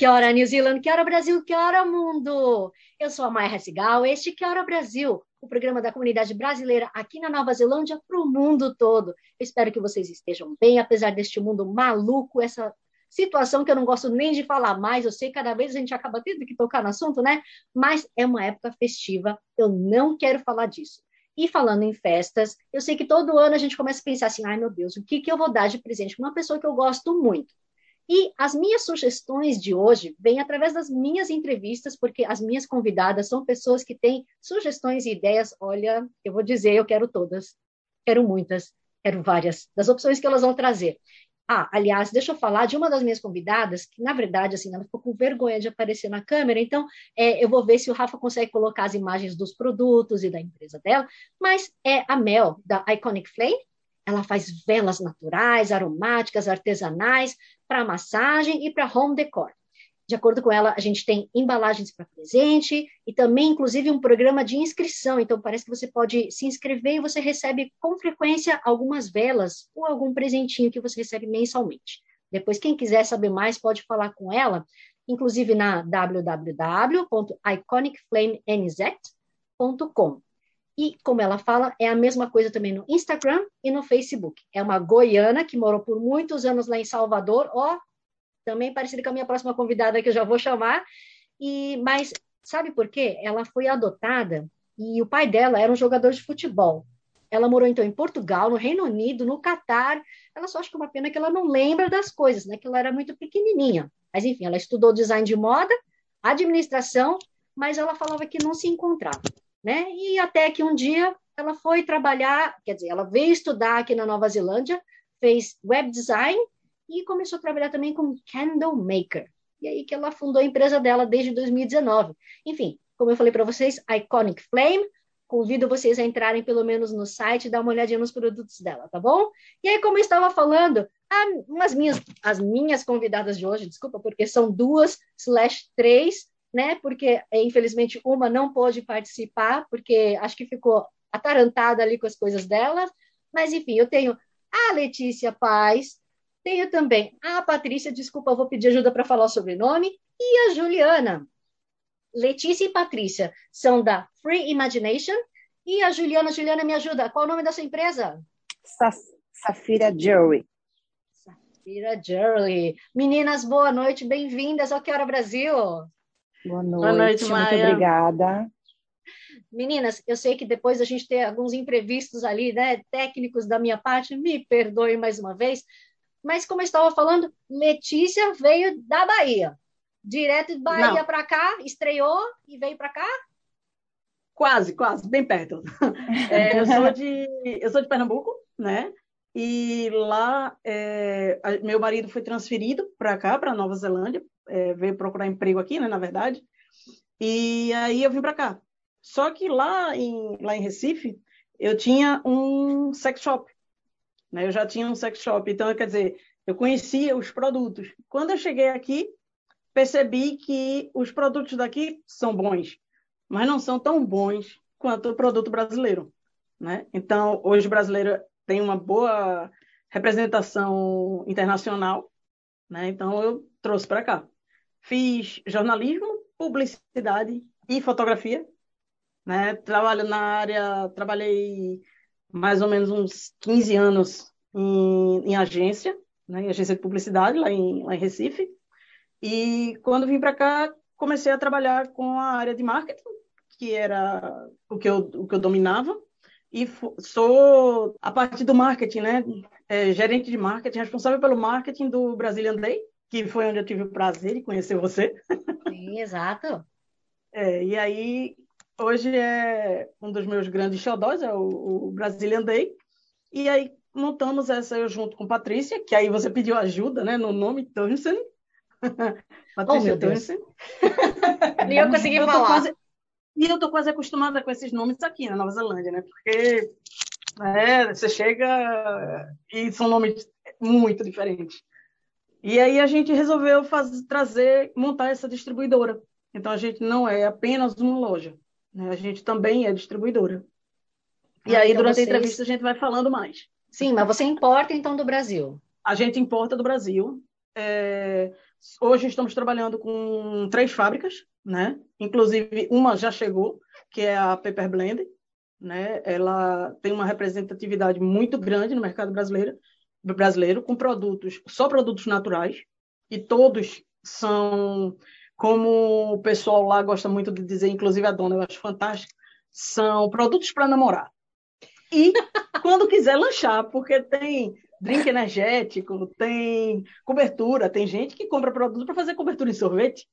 Kia ora, New Zealand, Kia ora, Brasil, Kia ora, mundo! Eu sou a Maia Hassigal, este Kia ora, Brasil, o programa da comunidade brasileira aqui na Nova Zelândia para o mundo todo. Eu espero que vocês estejam bem, apesar deste mundo maluco, essa situação que eu não gosto nem de falar mais, eu sei que cada vez a gente acaba tendo que tocar no assunto, né? Mas é uma época festiva, eu não quero falar disso. E falando em festas, eu sei que todo ano a gente começa a pensar assim, ai meu Deus, o que, que eu vou dar de presente para uma pessoa que eu gosto muito? E as minhas sugestões de hoje vêm através das minhas entrevistas, porque as minhas convidadas são pessoas que têm sugestões e ideias. Olha, eu vou dizer, eu quero todas, quero muitas, quero várias, das opções que elas vão trazer. Ah, aliás, deixa eu falar de uma das minhas convidadas, que na verdade, assim, ela ficou com vergonha de aparecer na câmera, então é, eu vou ver se o Rafa consegue colocar as imagens dos produtos e da empresa dela, mas é a Mel, da Iconic Flame, ela faz velas naturais, aromáticas, artesanais, para massagem e para home decor. De acordo com ela, a gente tem embalagens para presente e também, inclusive, um programa de inscrição. Então, parece que você pode se inscrever e você recebe com frequência algumas velas ou algum presentinho que você recebe mensalmente. Depois, quem quiser saber mais, pode falar com ela, inclusive na www.iconicflamenz.com. E, como ela fala, é a mesma coisa também no Instagram e no Facebook. É uma goiana que morou por muitos anos lá em Salvador, ó, também parecida com a minha próxima convidada que eu já vou chamar. E mas sabe por quê? Ela foi adotada e o pai dela era um jogador de futebol. Ela morou então em Portugal, no Reino Unido, no Catar. Ela só acha que é uma pena que ela não lembra das coisas, né? Que ela era muito pequenininha. Mas enfim, ela estudou design de moda, administração, mas ela falava que não se encontrava né? E até que um dia ela foi trabalhar, quer dizer, ela veio estudar aqui na Nova Zelândia, fez web design e começou a trabalhar também com candle maker. E aí que ela fundou a empresa dela desde 2019. Enfim, como eu falei para vocês, Iconic Flame. Convido vocês a entrarem pelo menos no site e dar uma olhadinha nos produtos dela, tá bom? E aí, como eu estava falando, umas minhas, as minhas convidadas de hoje, desculpa, porque são duas slash três, né? Porque infelizmente uma não pôde participar, porque acho que ficou atarantada ali com as coisas dela. Mas enfim, eu tenho a Letícia Paz, tenho também a Patrícia, desculpa, eu vou pedir ajuda para falar o sobrenome, e a Juliana. Letícia e Patrícia são da Free Imagination e a Juliana, Juliana me ajuda. Qual o nome da sua empresa? Safira Jewelry. Safira Jewelry. Meninas, boa noite, bem-vindas ao Que Hora Brasil. Boa noite, Boa noite muito obrigada. Meninas, eu sei que depois a gente tem alguns imprevistos ali, né, técnicos da minha parte, me perdoe mais uma vez, mas como eu estava falando, Letícia veio da Bahia, direto de Bahia para cá, estreou e veio para cá? Quase, quase, bem perto. É, eu, sou de, eu sou de Pernambuco, né? E lá, é, meu marido foi transferido para cá, para Nova Zelândia, é, veio procurar emprego aqui, né, na verdade. E aí eu vim para cá. Só que lá em, lá em Recife, eu tinha um sex shop. Né? Eu já tinha um sex shop. Então, quer dizer, eu conhecia os produtos. Quando eu cheguei aqui, percebi que os produtos daqui são bons, mas não são tão bons quanto o produto brasileiro. Né? Então, hoje o brasileiro tem uma boa representação internacional, né? então eu trouxe para cá. Fiz jornalismo, publicidade e fotografia. Né? Trabalho na área, trabalhei mais ou menos uns 15 anos em, em agência, né? em agência de publicidade lá em, lá em Recife. E quando vim para cá, comecei a trabalhar com a área de marketing, que era o que eu, o que eu dominava. E sou, a parte do marketing, né? É, gerente de marketing, responsável pelo marketing do Brazilian Day, que foi onde eu tive o prazer de conhecer você. Sim, exato. É, e aí, hoje é um dos meus grandes xodós, é o, o Brazilian Day. E aí, montamos essa eu junto com Patrícia, que aí você pediu ajuda, né, no nome Townsend. Patrícia oh, Townsend. Nem eu consegui eu falar. Quase, e eu tô quase acostumada com esses nomes aqui na Nova Zelândia, né? Porque né, você chega e são nomes muito diferentes. E aí a gente resolveu fazer, trazer, montar essa distribuidora. Então a gente não é apenas uma loja, né? a gente também é distribuidora. E ah, aí então durante vocês... a entrevista a gente vai falando mais. Sim, mas você importa então do Brasil? A gente importa do Brasil. É... Hoje estamos trabalhando com três fábricas, né? Inclusive uma já chegou, que é a Paper Blend, né? Ela tem uma representatividade muito grande no mercado brasileiro brasileiro com produtos, só produtos naturais, e todos são, como o pessoal lá gosta muito de dizer, inclusive a dona, eu acho fantástico, são produtos para namorar. E quando quiser lanchar, porque tem drink energético, tem cobertura, tem gente que compra produto para fazer cobertura em sorvete,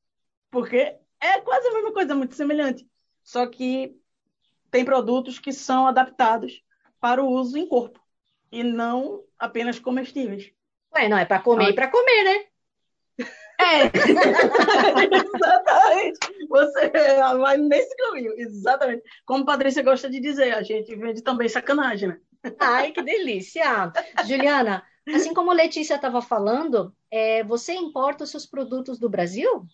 porque é quase a mesma coisa, muito semelhante. Só que tem produtos que são adaptados para o uso em corpo e não apenas comestíveis. Ué, não, é para comer e para comer, né? É, exatamente. Você vai nesse caminho, exatamente. Como Patrícia gosta de dizer, a gente vende também sacanagem, né? Ai, que delícia! Juliana, assim como a Letícia estava falando, é, você importa os seus produtos do Brasil?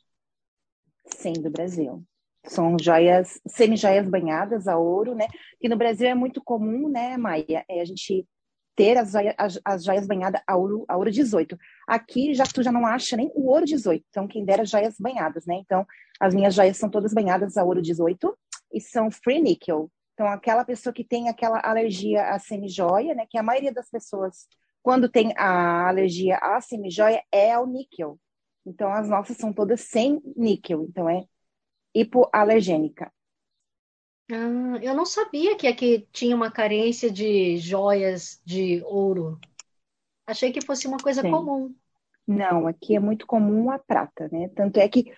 Sim, do Brasil. São joias, semi-joias banhadas a ouro, né? Que no Brasil é muito comum, né, Maia? É, a gente ter as, as, as joias banhadas a ouro, a ouro 18. Aqui já tu já não acha nem o ouro 18. Então, quem dera joias banhadas, né? Então, as minhas joias são todas banhadas a ouro 18 e são free nickel. Então, aquela pessoa que tem aquela alergia à semi-joia, né? Que a maioria das pessoas, quando tem a alergia à semi-joia, é ao níquel. Então, as nossas são todas sem níquel. Então, é hipoalergênica. Ah, eu não sabia que aqui tinha uma carência de joias de ouro. Achei que fosse uma coisa Sim. comum. Não, aqui é muito comum a prata, né? Tanto é que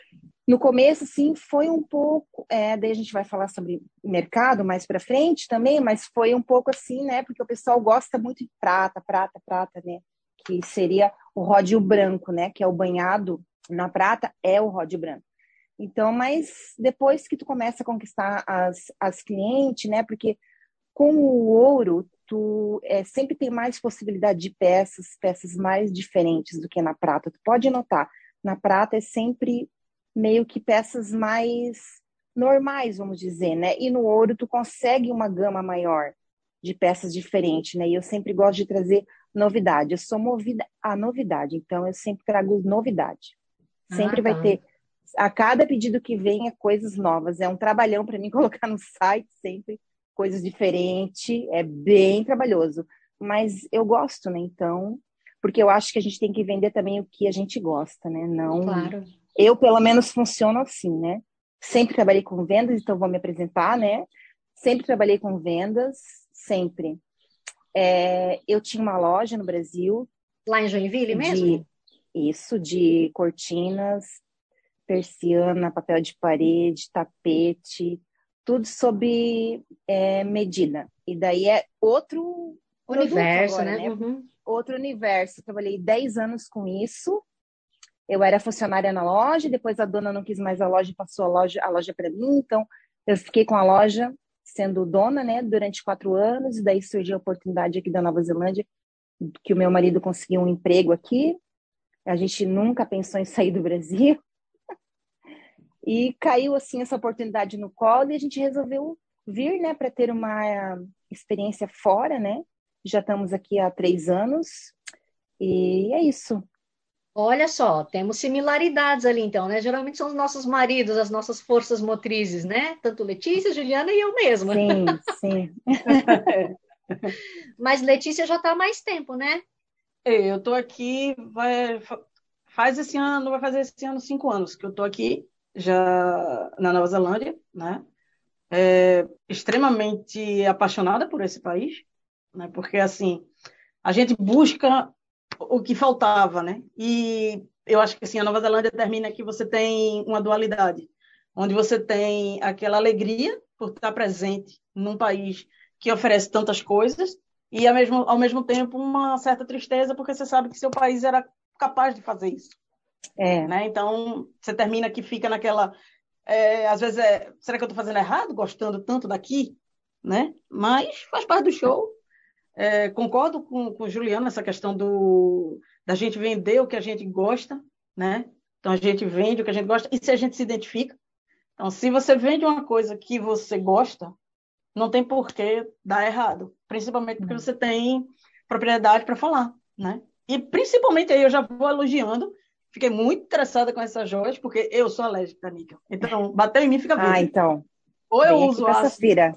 no começo, sim, foi um pouco. É, daí a gente vai falar sobre mercado mais para frente também, mas foi um pouco assim, né? Porque o pessoal gosta muito de prata, prata, prata, né? Que seria o ródio branco, né? Que é o banhado na prata, é o ródio branco. Então, mas depois que tu começa a conquistar as, as clientes, né? Porque com o ouro, tu é, sempre tem mais possibilidade de peças, peças mais diferentes do que na prata. Tu pode notar, na prata é sempre meio que peças mais normais, vamos dizer, né? E no ouro tu consegue uma gama maior de peças diferentes, né? E eu sempre gosto de trazer novidade. Eu sou movida à novidade, então eu sempre trago novidade. Sempre ah, tá. vai ter a cada pedido que vem é coisas novas. É um trabalhão para mim colocar no site sempre coisas diferentes. É bem trabalhoso. Mas eu gosto, né? Então, porque eu acho que a gente tem que vender também o que a gente gosta, né? Não. Claro. Eu, pelo menos, funciono assim, né? Sempre trabalhei com vendas, então vou me apresentar, né? Sempre trabalhei com vendas, sempre. É, eu tinha uma loja no Brasil. Lá em Joinville mesmo? De, isso, de cortinas, persiana, papel de parede, tapete, tudo sob é, medida. E daí é outro universo, agora, né? né? Uhum. Outro universo. Trabalhei 10 anos com isso. Eu era funcionária na loja, depois a dona não quis mais a loja e passou a loja, a loja para mim. Então, eu fiquei com a loja sendo dona, né, durante quatro anos. E daí surgiu a oportunidade aqui da Nova Zelândia, que o meu marido conseguiu um emprego aqui. A gente nunca pensou em sair do Brasil. E caiu assim essa oportunidade no colo e a gente resolveu vir, né, para ter uma experiência fora, né? Já estamos aqui há três anos e é isso. Olha só, temos similaridades ali então, né? Geralmente são os nossos maridos, as nossas forças motrizes, né? Tanto Letícia, Juliana e eu mesma. Sim, sim. Mas Letícia já está há mais tempo, né? Eu estou aqui, vai, faz esse ano, vai fazer esse ano cinco anos que eu estou aqui já na Nova Zelândia, né? É, extremamente apaixonada por esse país, né? Porque assim a gente busca o que faltava, né? E eu acho que assim a Nova Zelândia termina que você tem uma dualidade, onde você tem aquela alegria por estar presente num país que oferece tantas coisas e ao mesmo, ao mesmo tempo uma certa tristeza, porque você sabe que seu país era capaz de fazer isso. É. Né? Então, você termina que fica naquela. É, às vezes, é, será que eu estou fazendo errado, gostando tanto daqui? Né? Mas faz parte do show. É, concordo com, com o Juliano nessa questão do, da gente vender o que a gente gosta, né? Então a gente vende o que a gente gosta e se a gente se identifica. Então, se você vende uma coisa que você gosta, não tem por que dar errado. Principalmente porque hum. você tem propriedade para falar, né? E principalmente aí eu já vou elogiando. Fiquei muito interessada com essas joias, porque eu sou alérgica a níquel. Então, bateu em mim, fica verde. Ah, então. Ou eu uso ácido.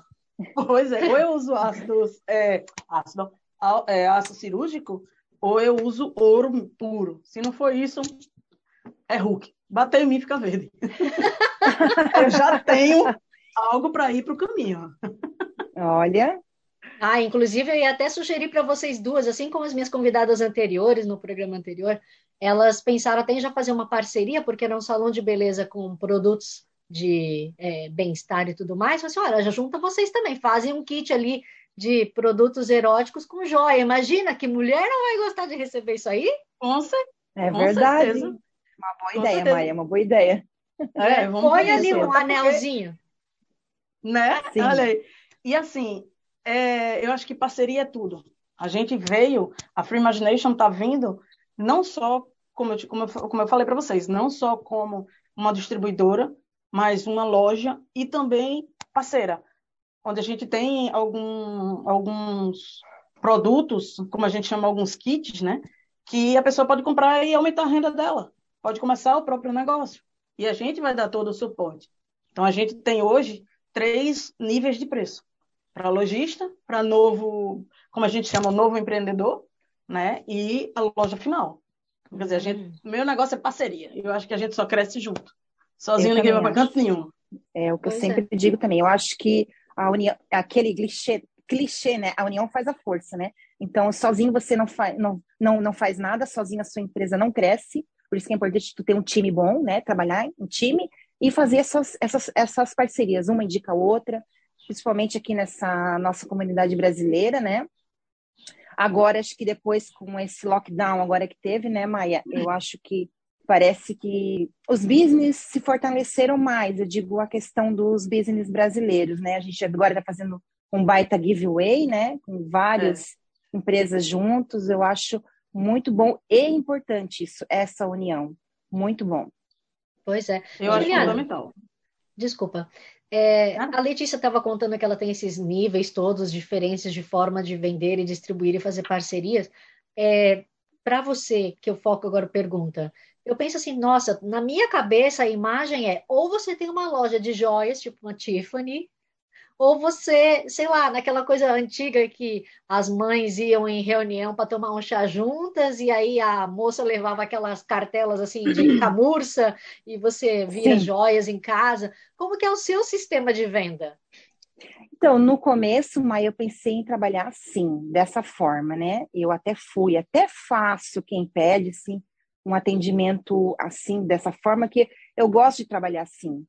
Pois é, ou eu uso ácido, é, ácido, é, ácido cirúrgico, ou eu uso ouro puro. Se não for isso, é Hulk. Bateu em mim, fica verde. eu já tenho algo para ir para o caminho. Olha. Ah, inclusive eu ia até sugerir para vocês duas, assim como as minhas convidadas anteriores no programa anterior, elas pensaram até em já fazer uma parceria, porque era um salão de beleza com produtos de é, bem-estar e tudo mais. Falei assim, olha, já junta vocês também, fazem um kit ali de produtos eróticos com joia. Imagina que mulher não vai gostar de receber isso aí? Com. É verdade. Certeza. Uma boa com ideia, certeza. Maria, uma boa ideia. É, Põe ali um anelzinho. Né? Sim. Olha aí. E assim, é, eu acho que parceria é tudo. A gente veio, a Free Imagination está vindo não só, como eu, como eu, como eu falei para vocês, não só como uma distribuidora, mas uma loja e também parceira, onde a gente tem algum, alguns produtos, como a gente chama alguns kits, né? Que a pessoa pode comprar e aumentar a renda dela. Pode começar o próprio negócio. E a gente vai dar todo o suporte. Então, a gente tem hoje três níveis de preço: para lojista, para novo, como a gente chama, novo empreendedor, né? E a loja final. Quer dizer, a gente, hum. meu negócio é parceria. Eu acho que a gente só cresce junto. Sozinho ninguém vai para canto nenhum. É o que pois eu sempre é. digo também. Eu acho que a união, aquele clichê, clichê, né? A união faz a força, né? Então, sozinho você não faz, não, não, não faz nada, sozinho a sua empresa não cresce. Por isso que é importante tu ter um time bom, né? Trabalhar em time e fazer essas, essas, essas parcerias, uma indica a outra, principalmente aqui nessa nossa comunidade brasileira, né? Agora, acho que depois com esse lockdown agora que teve, né, Maia, eu acho que parece que os business se fortaleceram mais, eu digo a questão dos business brasileiros, né? A gente agora está fazendo um baita giveaway, né? Com várias é. empresas juntos, eu acho muito bom e importante isso, essa união. Muito bom. Pois é. Eu Juliana, acho fundamental. Desculpa. É, a Letícia estava contando que ela tem esses níveis todos, diferenças de forma de vender e distribuir e fazer parcerias. É, Para você, que eu foco agora pergunta, eu penso assim, nossa, na minha cabeça a imagem é ou você tem uma loja de joias, tipo uma Tiffany, ou você, sei lá, naquela coisa antiga que as mães iam em reunião para tomar um chá juntas e aí a moça levava aquelas cartelas assim de camurça e você via Sim. joias em casa. Como que é o seu sistema de venda? Então, no começo, Maia, eu pensei em trabalhar assim, dessa forma, né? Eu até fui, até faço quem pede, sim, um atendimento assim, dessa forma, que eu gosto de trabalhar assim.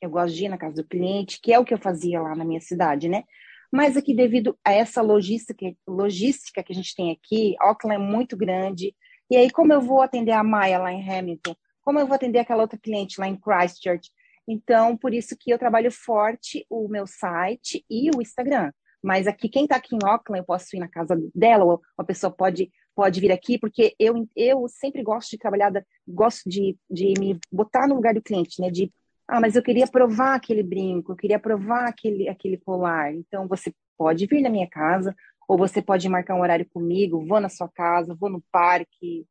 Eu gosto de ir na casa do cliente, que é o que eu fazia lá na minha cidade, né? Mas aqui, devido a essa logística, logística que a gente tem aqui, Auckland é muito grande. E aí, como eu vou atender a Maia lá em Hamilton? Como eu vou atender aquela outra cliente lá em Christchurch? Então, por isso que eu trabalho forte o meu site e o Instagram. Mas aqui, quem está aqui em Auckland, eu posso ir na casa dela, ou a pessoa pode, pode vir aqui, porque eu, eu sempre gosto de trabalhar, gosto de, de me botar no lugar do cliente, né? De ah, mas eu queria provar aquele brinco, eu queria provar aquele, aquele colar. Então, você pode vir na minha casa, ou você pode marcar um horário comigo, vou na sua casa, vou no parque,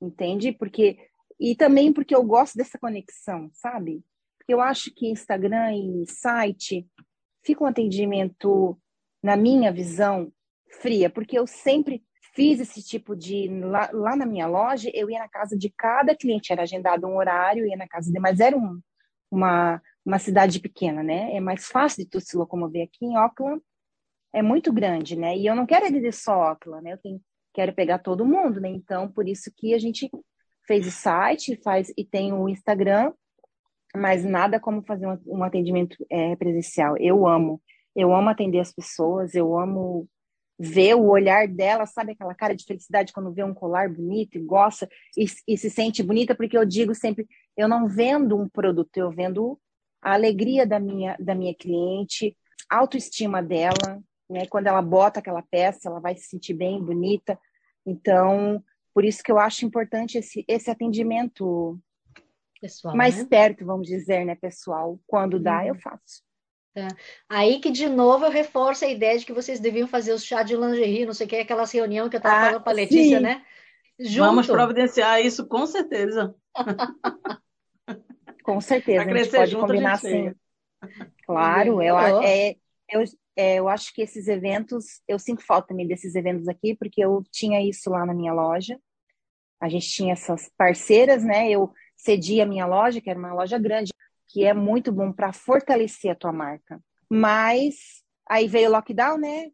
entende? Porque e também porque eu gosto dessa conexão, sabe? Porque eu acho que Instagram e site fica um atendimento, na minha visão, fria, porque eu sempre fiz esse tipo de lá, lá na minha loja, eu ia na casa de cada cliente, era agendado um horário, ia na casa de, mas era um uma, uma cidade pequena, né? É mais fácil de tu se locomover aqui em Auckland, é muito grande, né? E eu não quero dizer só Auckland, né? Eu tenho, quero pegar todo mundo, né? Então, por isso que a gente fez o site, faz e tem o Instagram, mas nada como fazer um, um atendimento é, presencial. Eu amo, eu amo atender as pessoas, eu amo ver o olhar dela, sabe aquela cara de felicidade quando vê um colar bonito e gosta e, e, se sente bonita, porque eu digo sempre, eu não vendo um produto, eu vendo a alegria da minha, da minha cliente, autoestima dela, né? Quando ela bota aquela peça, ela vai se sentir bem, bonita. Então, por isso que eu acho importante esse, esse atendimento pessoal, mais né? perto, vamos dizer, né, pessoal. Quando dá, eu uhum. faço. É. Aí que, de novo, eu reforço a ideia de que vocês deviam fazer o chá de lingerie, não sei o que, aquelas reuniões que eu estava ah, falando para a Letícia, sim. né? Junto. Vamos providenciar isso, com certeza. com certeza, a gente pode junto, combinar assim. Claro, eu, é, eu, é, eu acho que esses eventos, eu sinto falta também desses eventos aqui, porque eu tinha isso lá na minha loja. A gente tinha essas parceiras, né? Eu cedi a minha loja, que era uma loja grande, que é muito bom para fortalecer a tua marca. Mas aí veio o lockdown, né?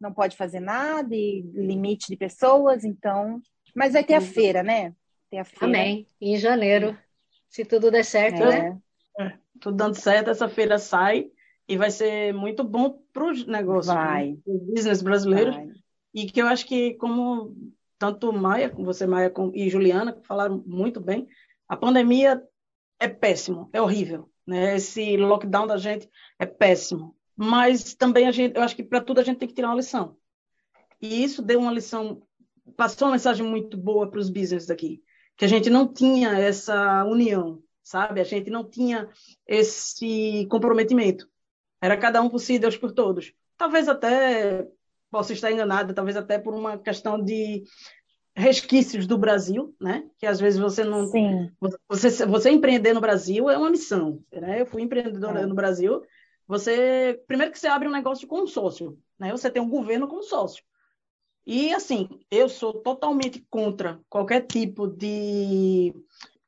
Não pode fazer nada e limite de pessoas, então. Mas vai ter a feira, né? Tem a feira. Amém. Em janeiro, se tudo der certo, é. né? É, tudo dando certo, essa feira sai e vai ser muito bom para os negócios, vai. Né? o business brasileiro. Vai. E que eu acho que, como tanto Maia, você, Maia, e Juliana, falaram muito bem, a pandemia é péssimo, é horrível. Né? Esse lockdown da gente é péssimo. Mas também a gente, eu acho que para tudo a gente tem que tirar uma lição. E isso deu uma lição, passou uma mensagem muito boa para os business daqui, que a gente não tinha essa união, sabe? A gente não tinha esse comprometimento. Era cada um por si, Deus por todos. Talvez até possa estar enganada, talvez até por uma questão de resquícios do Brasil, né? Que às vezes você não. Sim. Você, você empreender no Brasil é uma missão. Né? Eu fui empreendedora é. no Brasil. Você. Primeiro que você abre um negócio com um sócio, né? Você tem um governo com sócio. E assim, eu sou totalmente contra qualquer tipo de.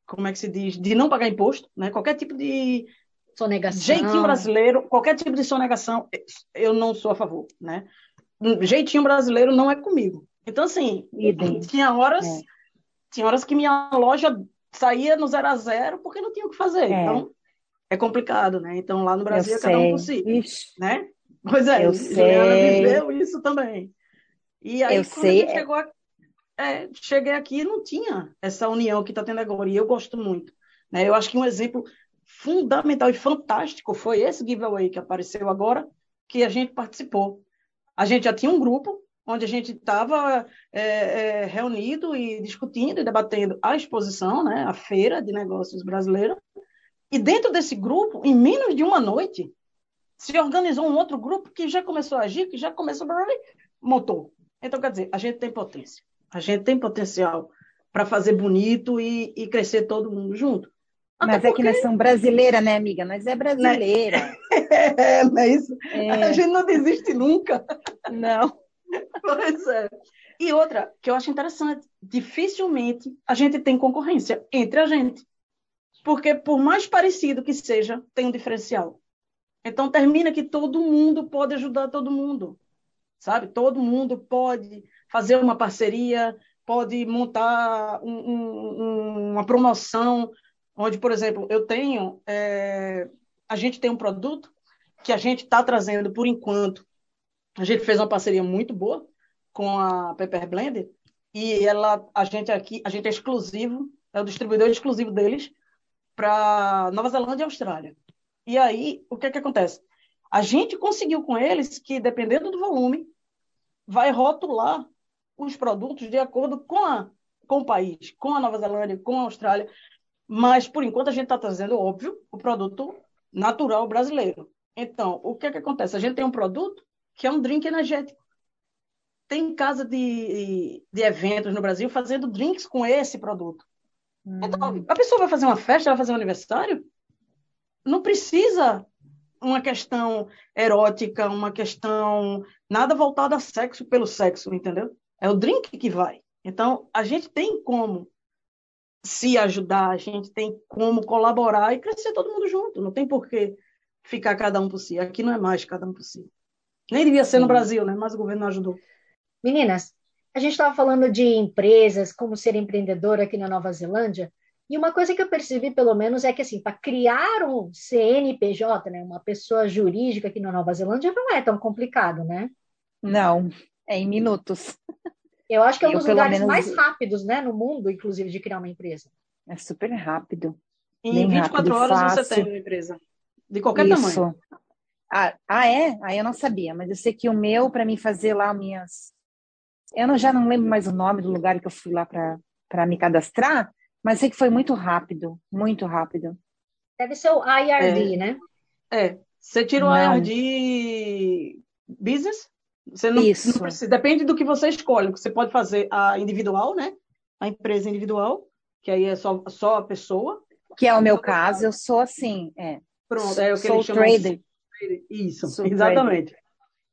Como é que se diz? De não pagar imposto, né? Qualquer tipo de. Sonegação. Jeitinho brasileiro, qualquer tipo de sonegação, eu não sou a favor, né? Jeitinho brasileiro não é comigo. Então, assim, tinha horas, é. tinha horas que minha loja saía no zero a zero porque não tinha o que fazer. É. Então, é complicado, né? Então, lá no Brasil eu é cada um por si, né? Pois é, eu Juliana sei. viveu isso também. E aí, eu quando sei. a é. chegou aqui, é, cheguei aqui não tinha essa união que está tendo agora, e eu gosto muito. Né? Eu acho que um exemplo fundamental e fantástico foi esse giveaway que apareceu agora, que a gente participou. A gente já tinha um grupo, onde a gente estava é, é, reunido e discutindo e debatendo a exposição, né, a feira de negócios brasileira. E dentro desse grupo, em menos de uma noite, se organizou um outro grupo que já começou a agir, que já começou a montou. Então, quer dizer, a gente tem potência. A gente tem potencial para fazer bonito e, e, crescer todo mundo junto. Até Mas porque... é que nós somos brasileira, né, amiga? Nós é brasileira. É, não é isso? É. A gente não desiste nunca. Não. Pois é. E outra, que eu acho interessante, dificilmente a gente tem concorrência entre a gente. Porque, por mais parecido que seja, tem um diferencial. Então, termina que todo mundo pode ajudar todo mundo. Sabe? Todo mundo pode fazer uma parceria, pode montar um, um, uma promoção, onde, por exemplo, eu tenho. É, a gente tem um produto que a gente está trazendo, por enquanto, a gente fez uma parceria muito boa com a Pepper Blender e ela, a gente aqui, a gente é exclusivo, é o distribuidor exclusivo deles para Nova Zelândia e Austrália. E aí, o que é que acontece? A gente conseguiu com eles que, dependendo do volume, vai rotular os produtos de acordo com, a, com o país, com a Nova Zelândia, com a Austrália. Mas, por enquanto, a gente está trazendo, óbvio, o produto natural brasileiro. Então, o que é que acontece? A gente tem um produto que é um drink energético. Tem casa de, de eventos no Brasil fazendo drinks com esse produto. Hum. Então, a pessoa vai fazer uma festa, vai fazer um aniversário, não precisa uma questão erótica, uma questão nada voltada a sexo pelo sexo, entendeu? É o drink que vai. Então, a gente tem como se ajudar, a gente tem como colaborar e crescer todo mundo junto. Não tem por que ficar cada um por si. Aqui não é mais cada um por si. Nem devia ser Sim. no Brasil, né? Mas o governo não ajudou. Meninas, a gente estava falando de empresas, como ser empreendedor aqui na Nova Zelândia, e uma coisa que eu percebi, pelo menos, é que assim, para criar um CNPJ, né, uma pessoa jurídica aqui na Nova Zelândia, não é tão complicado, né? Não. É em minutos. Eu acho que é um eu, dos lugares menos... mais rápidos, né, no mundo, inclusive, de criar uma empresa. É super rápido. Em 24 rápido, horas fácil. você tem uma empresa. De qualquer Isso. tamanho. Ah, ah, é? Aí ah, eu não sabia, mas eu sei que o meu, para mim fazer lá minhas. Eu não, já não lembro mais o nome do lugar que eu fui lá para me cadastrar, mas sei que foi muito rápido muito rápido. Deve ser o IRD, é. né? É. Você tira o não. IRD Business, você não, Isso. Não precisa, depende do que você escolhe. Você pode fazer a individual, né? A empresa individual, que aí é só, só a pessoa. Que é o meu caso, eu sou assim, é. Pronto, é o que sou eles chamam trader. Isso, exatamente.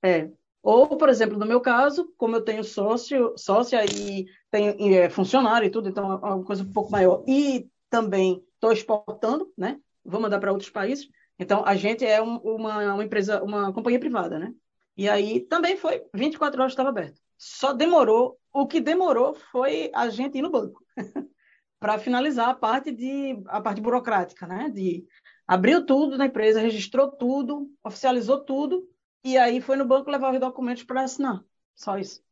É. Ou, por exemplo, no meu caso, como eu tenho sócio, sócia e tenho é, funcionário e tudo, então é uma coisa um pouco maior. E também estou exportando, né? Vou mandar para outros países. Então, a gente é um, uma, uma empresa, uma companhia privada, né? E aí também foi 24 horas estava aberto. Só demorou, o que demorou foi a gente ir no banco para finalizar a parte de a parte burocrática, né? De abriu tudo na empresa, registrou tudo, oficializou tudo e aí foi no banco levar os documentos para assinar. Só isso.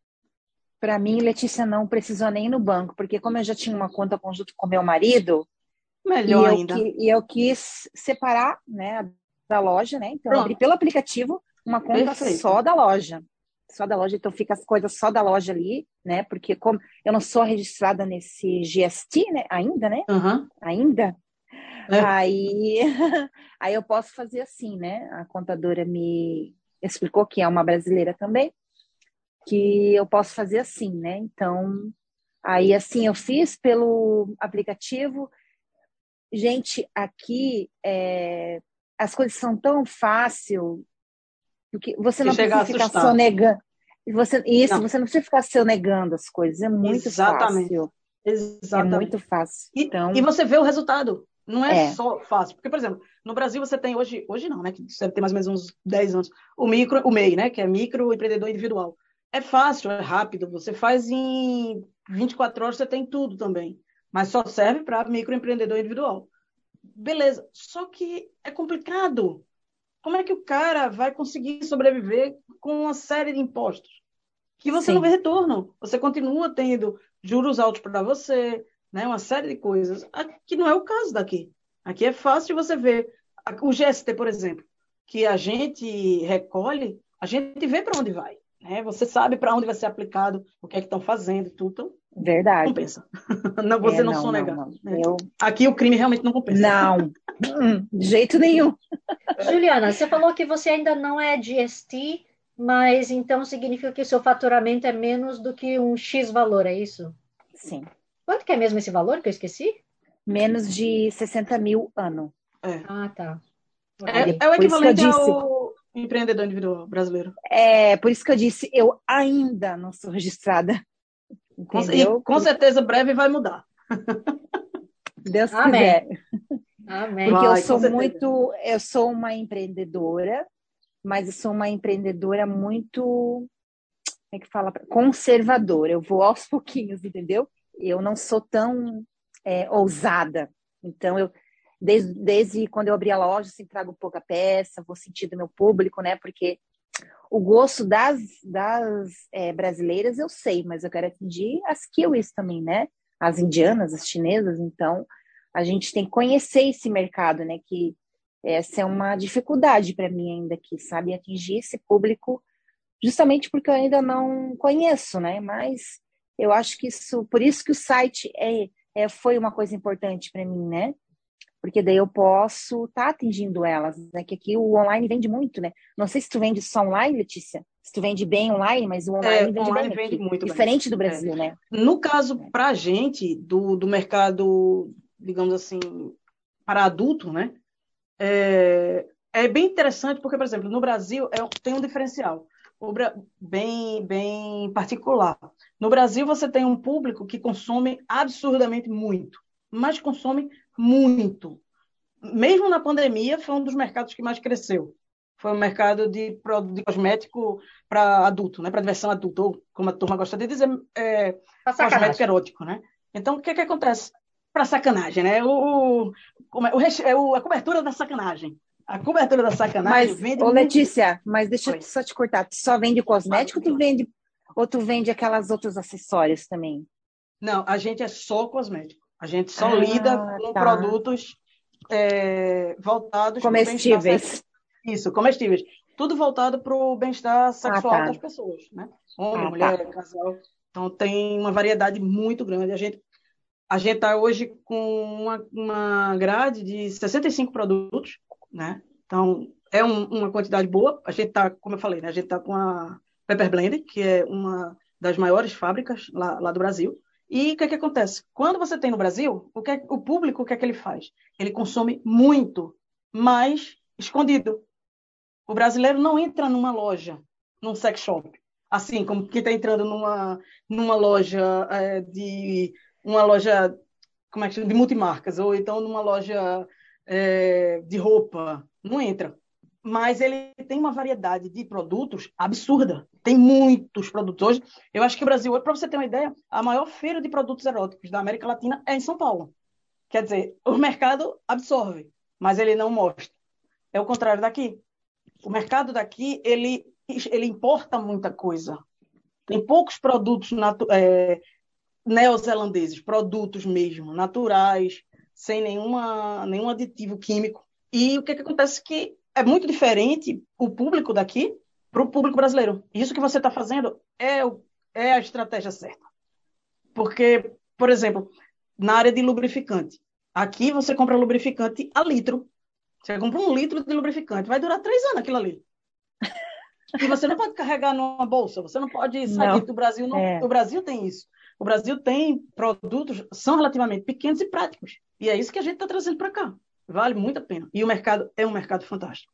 Para mim, Letícia não precisou nem ir no banco, porque como eu já tinha uma conta conjunto com meu marido, melhor e ainda. Eu, e eu quis separar, né, da loja, né? Então, abri pelo aplicativo uma conta Perfeito. só da loja. Só da loja, então fica as coisas só da loja ali, né? Porque como eu não sou registrada nesse GST, né? Ainda, né? Uhum. Ainda. É. Aí, aí eu posso fazer assim, né? A contadora me explicou que é uma brasileira também, que eu posso fazer assim, né? Então, aí assim eu fiz pelo aplicativo. Gente, aqui é, as coisas são tão fácil porque você não precisa ficar sonegando. Você, isso, não. você não precisa ficar sonegando as coisas. É muito Exatamente. fácil. Exatamente. É muito fácil. E, então... e você vê o resultado. Não é, é, só fácil. Porque, por exemplo, no Brasil você tem hoje, hoje não, né? Que deve ter mais ou menos uns 10 anos, o micro, o MEI, né? Que é micro empreendedor individual. É fácil, é rápido. Você faz em 24 horas, você tem tudo também. Mas só serve para microempreendedor individual. Beleza. Só que é complicado. Como é que o cara vai conseguir sobreviver com uma série de impostos? Que você Sim. não vê retorno. Você continua tendo juros altos para você, né? uma série de coisas. Aqui não é o caso daqui. Aqui é fácil você ver. O GST, por exemplo, que a gente recolhe, a gente vê para onde vai. Né? Você sabe para onde vai ser aplicado, o que é que estão fazendo, tudo. Então, Verdade. Compensa. não, você é, não, não sonega. Não. Eu... Aqui o crime realmente não compensa. Não, hum, de jeito nenhum. Juliana, você falou que você ainda não é GST, mas então significa que o seu faturamento é menos do que um X valor, é isso? Sim. Quanto que é mesmo esse valor que eu esqueci? Menos de 60 mil ano. É. Ah, tá. É, é o equivalente ao empreendedor individual brasileiro. É, por isso que eu disse, eu ainda não sou registrada. Entendeu? E com certeza breve vai mudar. Deus Amém. quiser. Amém. Porque vai, eu sou muito, eu sou uma empreendedora, mas eu sou uma empreendedora muito, como é que fala? Conservadora. Eu vou aos pouquinhos, entendeu? Eu não sou tão é, ousada. Então, eu, desde, desde quando eu abri a loja, sempre trago pouca peça, vou sentir do meu público, né? Porque o gosto das, das é, brasileiras eu sei, mas eu quero atingir as kiwis também, né? As indianas, as chinesas. Então, a gente tem que conhecer esse mercado, né? Que essa é uma dificuldade para mim ainda aqui, sabe? Atingir esse público, justamente porque eu ainda não conheço, né? Mas eu acho que isso, por isso que o site é, é foi uma coisa importante para mim, né? porque daí eu posso estar tá atingindo elas, né? Que aqui o online vende muito, né? Não sei se tu vende só online, Letícia, se tu vende bem online, mas o online é, vende online bem vende aqui, muito diferente bem. do Brasil, é. né? No caso, para a gente, do, do mercado, digamos assim, para adulto, né? É, é bem interessante porque, por exemplo, no Brasil é, tem um diferencial bem, bem particular. No Brasil, você tem um público que consome absurdamente muito, mas consome muito. Mesmo na pandemia, foi um dos mercados que mais cresceu. Foi o um mercado de, de cosmético para adulto, né? para diversão adulta, ou como a turma gosta de dizer, é, cosmético erótico. Né? Então, o que, que acontece? Para sacanagem, né? O, o, é, o, a cobertura da sacanagem. A cobertura da sacanagem mas, vende. Ô. Letícia, mas deixa eu só te cortar. Tu só vende cosmético ou tu vende Ou tu vende aquelas outros acessórios também? Não, a gente é só cosmético. A gente só ah, lida com tá. produtos é, voltados comestíveis. Isso, comestíveis. Tudo voltado para o bem-estar sexual ah, tá. das pessoas, né? Homem, ah, mulher, tá. casal. Então tem uma variedade muito grande. A gente a gente está hoje com uma, uma grade de 65 produtos, né? Então é um, uma quantidade boa. A gente está, como eu falei, né? A gente está com a Pepper Blend, que é uma das maiores fábricas lá, lá do Brasil. E o que, é que acontece? Quando você tem no Brasil, o, que é, o público, o que é que ele faz? Ele consome muito, mas escondido. O brasileiro não entra numa loja, num sex shop, assim como quem está entrando numa, numa loja é, de uma loja como é que chama? de multimarcas ou então numa loja é, de roupa, não entra. Mas ele tem uma variedade de produtos absurda. Tem muitos produtos hoje. Eu acho que o Brasil, para você ter uma ideia, a maior feira de produtos eróticos da América Latina é em São Paulo. Quer dizer, o mercado absorve, mas ele não mostra. É o contrário daqui. O mercado daqui, ele, ele importa muita coisa. Tem poucos produtos é, neozelandeses, produtos mesmo, naturais, sem nenhuma, nenhum aditivo químico. E o que, que acontece que é muito diferente o público daqui para o público brasileiro. Isso que você está fazendo é, é a estratégia certa. Porque, por exemplo, na área de lubrificante, aqui você compra lubrificante a litro. Você compra um litro de lubrificante, vai durar três anos aquilo ali. E você não pode carregar numa bolsa, você não pode sair não. do Brasil. Não, é. O Brasil tem isso. O Brasil tem produtos, são relativamente pequenos e práticos. E é isso que a gente está trazendo para cá. Vale muito a pena. E o mercado é um mercado fantástico.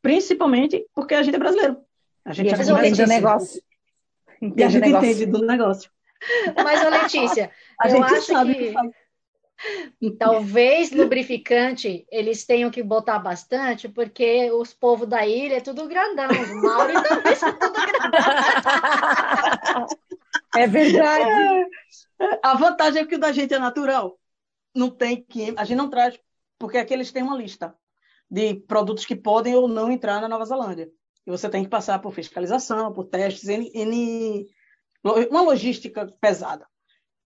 Principalmente porque a gente é brasileiro. A gente e a gente entende do negócio. Entende e a gente negócio. entende do negócio. Mas, Letícia, a eu acho que... que talvez lubrificante eles tenham que botar bastante, porque os povos da ilha é tudo grandão. Os Mauri também são tudo grandão. É verdade. É. A vantagem é que o da gente é natural. Não tem que. A gente não traz, porque aqui eles têm uma lista de produtos que podem ou não entrar na Nova Zelândia. E você tem que passar por fiscalização, por testes, N, N, uma logística pesada.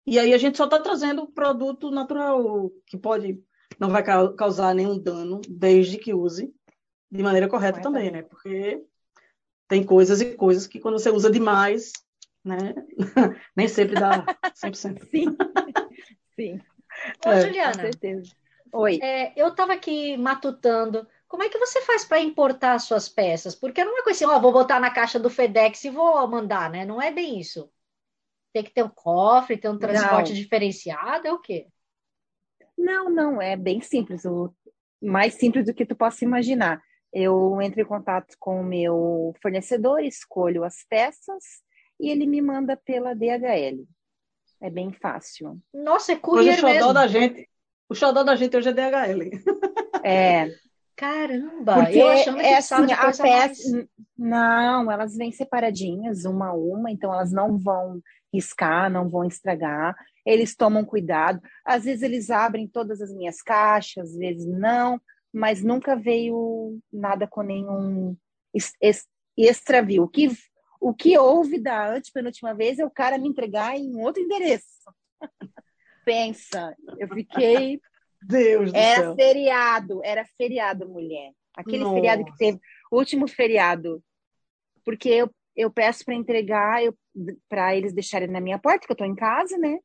E aí a gente só está trazendo produto natural, que pode não vai causar nenhum dano, desde que use de maneira correta também, né? Porque tem coisas e coisas que quando você usa demais, né? Nem sempre dá 100%. Sim, sim. Ô, é, Juliana, com certeza. Oi. É, eu estava aqui matutando. Como é que você faz para importar suas peças? Porque não é coisa assim, ó, vou botar na caixa do FedEx e vou mandar, né? Não é bem isso. Tem que ter um cofre, ter um transporte não. diferenciado, é o quê? Não, não, é bem simples. O mais simples do que tu possa imaginar. Eu entro em contato com o meu fornecedor, escolho as peças, e ele me manda pela DHL. É bem fácil. Nossa, é courier o xodó da gente, o xodó da gente hoje é DHL. É. Caramba, Porque eu achando que é assim, a peça. Mais... Não, elas vêm separadinhas, uma a uma, então elas não vão riscar, não vão estragar. Eles tomam cuidado. Às vezes eles abrem todas as minhas caixas, às vezes não, mas nunca veio nada com nenhum extravio. O que o que houve da antepenúltima vez é o cara me entregar em outro endereço. Pensa, eu fiquei. Deus do era céu. feriado, era feriado, mulher. Aquele Nossa. feriado que teve, último feriado. Porque eu, eu peço para entregar, para eles deixarem na minha porta, que eu estou em casa, né?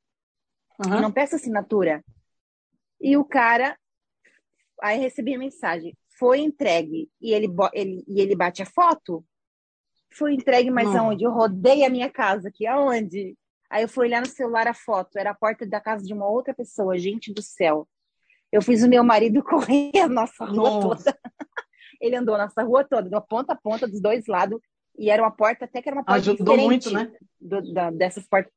Uhum. não peço assinatura. E o cara, aí recebi a mensagem, foi entregue e ele, ele, e ele bate a foto, foi entregue, mas Não. aonde? Eu rodei a minha casa aqui, aonde? Aí eu fui olhar no celular a foto, era a porta da casa de uma outra pessoa, gente do céu. Eu fiz o meu marido correr a nossa rua Nossa. toda. Ele andou a nossa rua toda, da ponta a ponta, dos dois lados, e era uma porta, até que era uma porta Ajudou muito, né? Do, da, dessas portas.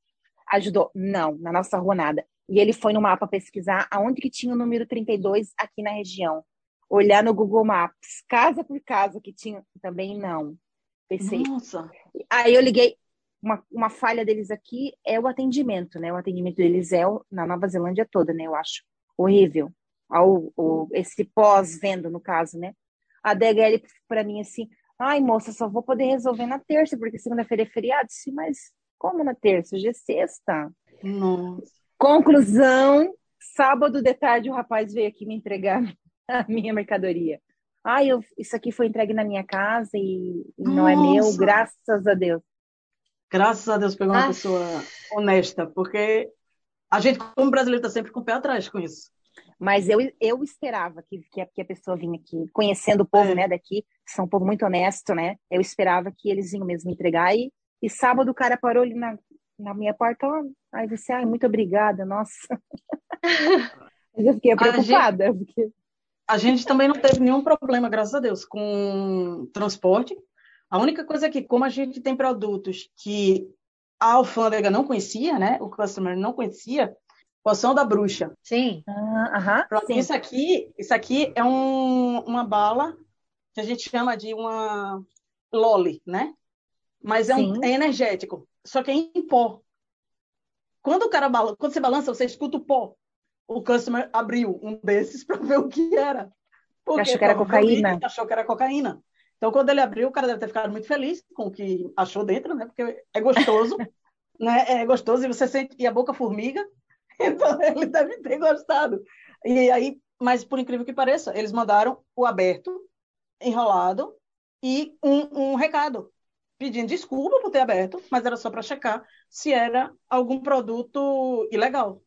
Ajudou. Não, na nossa rua nada. E ele foi no mapa pesquisar aonde que tinha o número 32 aqui na região. Olhar no Google Maps, casa por casa que tinha, também não. Pensei. Nossa. Aí eu liguei. Uma, uma falha deles aqui é o atendimento, né? O atendimento deles é na Nova Zelândia toda, né? Eu acho horrível. Ao, o, esse pós-venda, no caso, né? A DHL para mim assim, ai moça, só vou poder resolver na terça, porque segunda-feira é feriado. Sim, mas Como na terça? Hoje é sexta. Nossa. Conclusão: sábado de tarde o rapaz veio aqui me entregar a minha mercadoria. Ah, eu, isso aqui foi entregue na minha casa e, e não é meu, graças a Deus. Graças a Deus pegou uma ah. pessoa honesta, porque a gente, como brasileiro, está sempre com o pé atrás com isso. Mas eu, eu esperava que, que, a, que a pessoa vinha aqui, conhecendo o povo é. né, daqui, são um povo muito honesto, né? Eu esperava que eles vinham mesmo me entregar. E, e sábado o cara parou ali na, na minha porta, ó, aí você, ai, muito obrigada, nossa. eu fiquei preocupada. A gente, porque... a gente também não teve nenhum problema, graças a Deus, com transporte. A única coisa é que, como a gente tem produtos que a alfândega não conhecia, né? O customer não conhecia, Poção da bruxa. Sim. Ah, Pronto, sim. Isso aqui, isso aqui é um, uma bala que a gente chama de uma loli, né? Mas é, um, é energético, só que é em pó. Quando o cara quando você balança, você escuta o pó. O customer abriu um desses para ver o que era. Porque achou que era cocaína. Achou que era cocaína. Então, quando ele abriu, o cara deve ter ficado muito feliz com o que achou dentro, né? Porque é gostoso, né? É gostoso e você sente e a boca formiga. Então ele deve ter gostado. E aí, mas por incrível que pareça, eles mandaram o aberto, enrolado e um, um recado pedindo desculpa por ter aberto, mas era só para checar se era algum produto ilegal.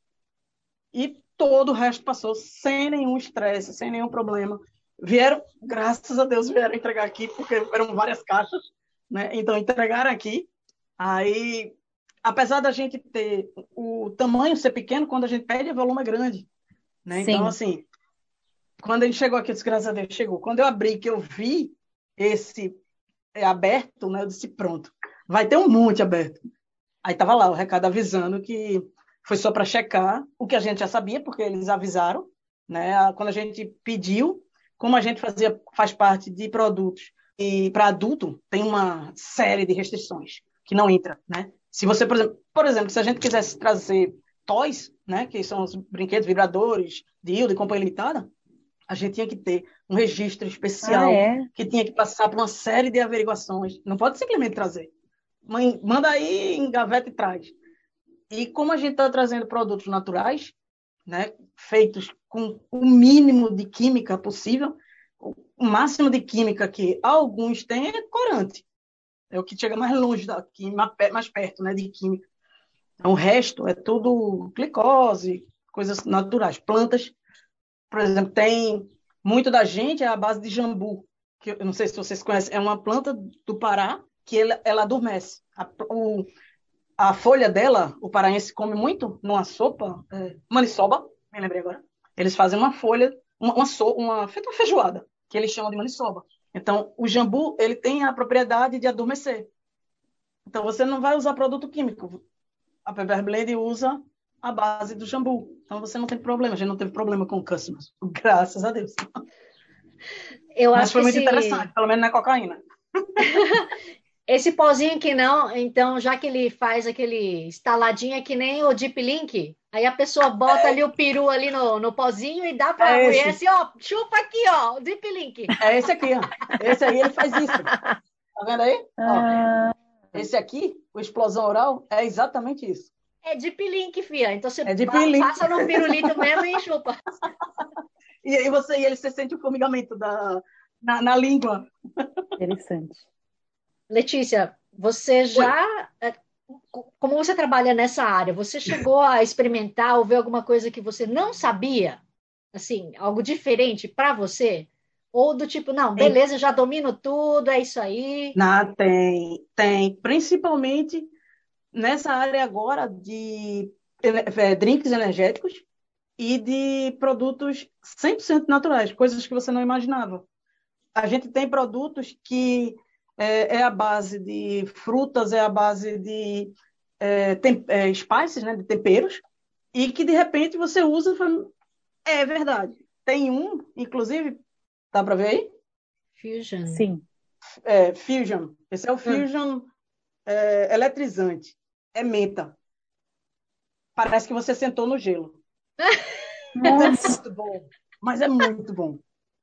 E todo o resto passou sem nenhum estresse, sem nenhum problema. Vieram, graças a Deus, vieram entregar aqui, porque eram várias caixas, né? Então entregaram aqui. Aí apesar da gente ter o tamanho ser pequeno, quando a gente pede, o volume é grande. Né? Então, assim, quando ele chegou aqui, graças a Deus, chegou. Quando eu abri, que eu vi esse é, aberto, né? Eu disse, pronto, vai ter um monte aberto. Aí tava lá o recado avisando que foi só para checar o que a gente já sabia, porque eles avisaram, né? Quando a gente pediu, como a gente fazia, faz parte de produtos e para adulto tem uma série de restrições que não entra, né? Se você, por exemplo, por exemplo, se a gente quisesse trazer toys, né, que são os brinquedos vibradores, dildo e companhia limitada, a gente tinha que ter um registro especial ah, é? que tinha que passar por uma série de averiguações. Não pode simplesmente trazer. Mãe, manda aí em gaveta e traz. E como a gente está trazendo produtos naturais, né, feitos com o mínimo de química possível, o máximo de química que alguns têm é corante é o que chega mais longe daqui, mais perto, né, de química. Então, o resto é tudo glicose, coisas naturais. Plantas, por exemplo, tem muito da gente é a base de jambu, que eu não sei se vocês conhecem, é uma planta do Pará que ela, ela adormece. A, o, a folha dela, o paraense come muito numa sopa, é, maniçoba, me lembrei agora. Eles fazem uma folha, uma, uma, so, uma uma feijoada, que eles chamam de maniçoba. Então, o jambu ele tem a propriedade de adormecer. Então, você não vai usar produto químico. A Pepper Blend usa a base do jambu. Então, você não tem problema. A gente não teve problema com customers. Graças a Deus. Eu Mas acho foi muito esse... interessante, pelo menos na cocaína. esse pozinho aqui não, então, já que ele faz aquele estaladinho é que nem o Deep Link, Aí a pessoa bota é. ali o peru ali no, no pozinho e dá para é mulher assim, ó, chupa aqui, ó, o Deep Link. É esse aqui, ó. Esse aí ele faz isso. Tá vendo aí? Ah. Ó, esse aqui, o explosão oral, é exatamente isso. É Deep Link, fia. Então você é Deep Link. passa no pirulito mesmo e chupa. E aí você, e ele você sente o formigamento da, na, na língua. Interessante. Letícia, você já Oi como você trabalha nessa área, você chegou a experimentar ou ver alguma coisa que você não sabia? Assim, algo diferente para você? Ou do tipo, não, beleza, já domino tudo, é isso aí? Não, tem, tem. Principalmente nessa área agora de é, drinks energéticos e de produtos 100% naturais, coisas que você não imaginava. A gente tem produtos que é, é a base de frutas, é a base de é, tem, é, spices, né, de temperos, e que de repente você usa e fala, é verdade. Tem um, inclusive, dá para ver aí? Fusion. Sim. É, Fusion. Esse é o hum. Fusion é, eletrizante. É menta. Parece que você sentou no gelo. Nossa. É muito bom. Mas é muito bom.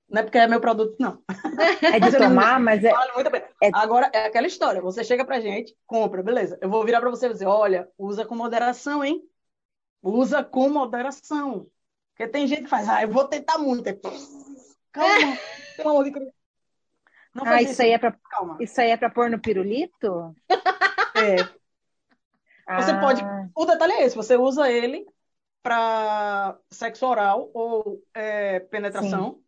Não é porque é meu produto, não. É de tomar, mas é. É... Agora, é aquela história. Você chega pra gente, compra, beleza. Eu vou virar pra você e dizer, olha, usa com moderação, hein? Usa com moderação. Porque tem gente que faz, ah, eu vou tentar muito. Calma, pelo amor de Deus. Não ah, isso, isso, aí é pra, Calma. isso aí é pra pôr no pirulito? É. Você ah. pode. O detalhe é esse: você usa ele para sexo oral ou é, penetração, Sim.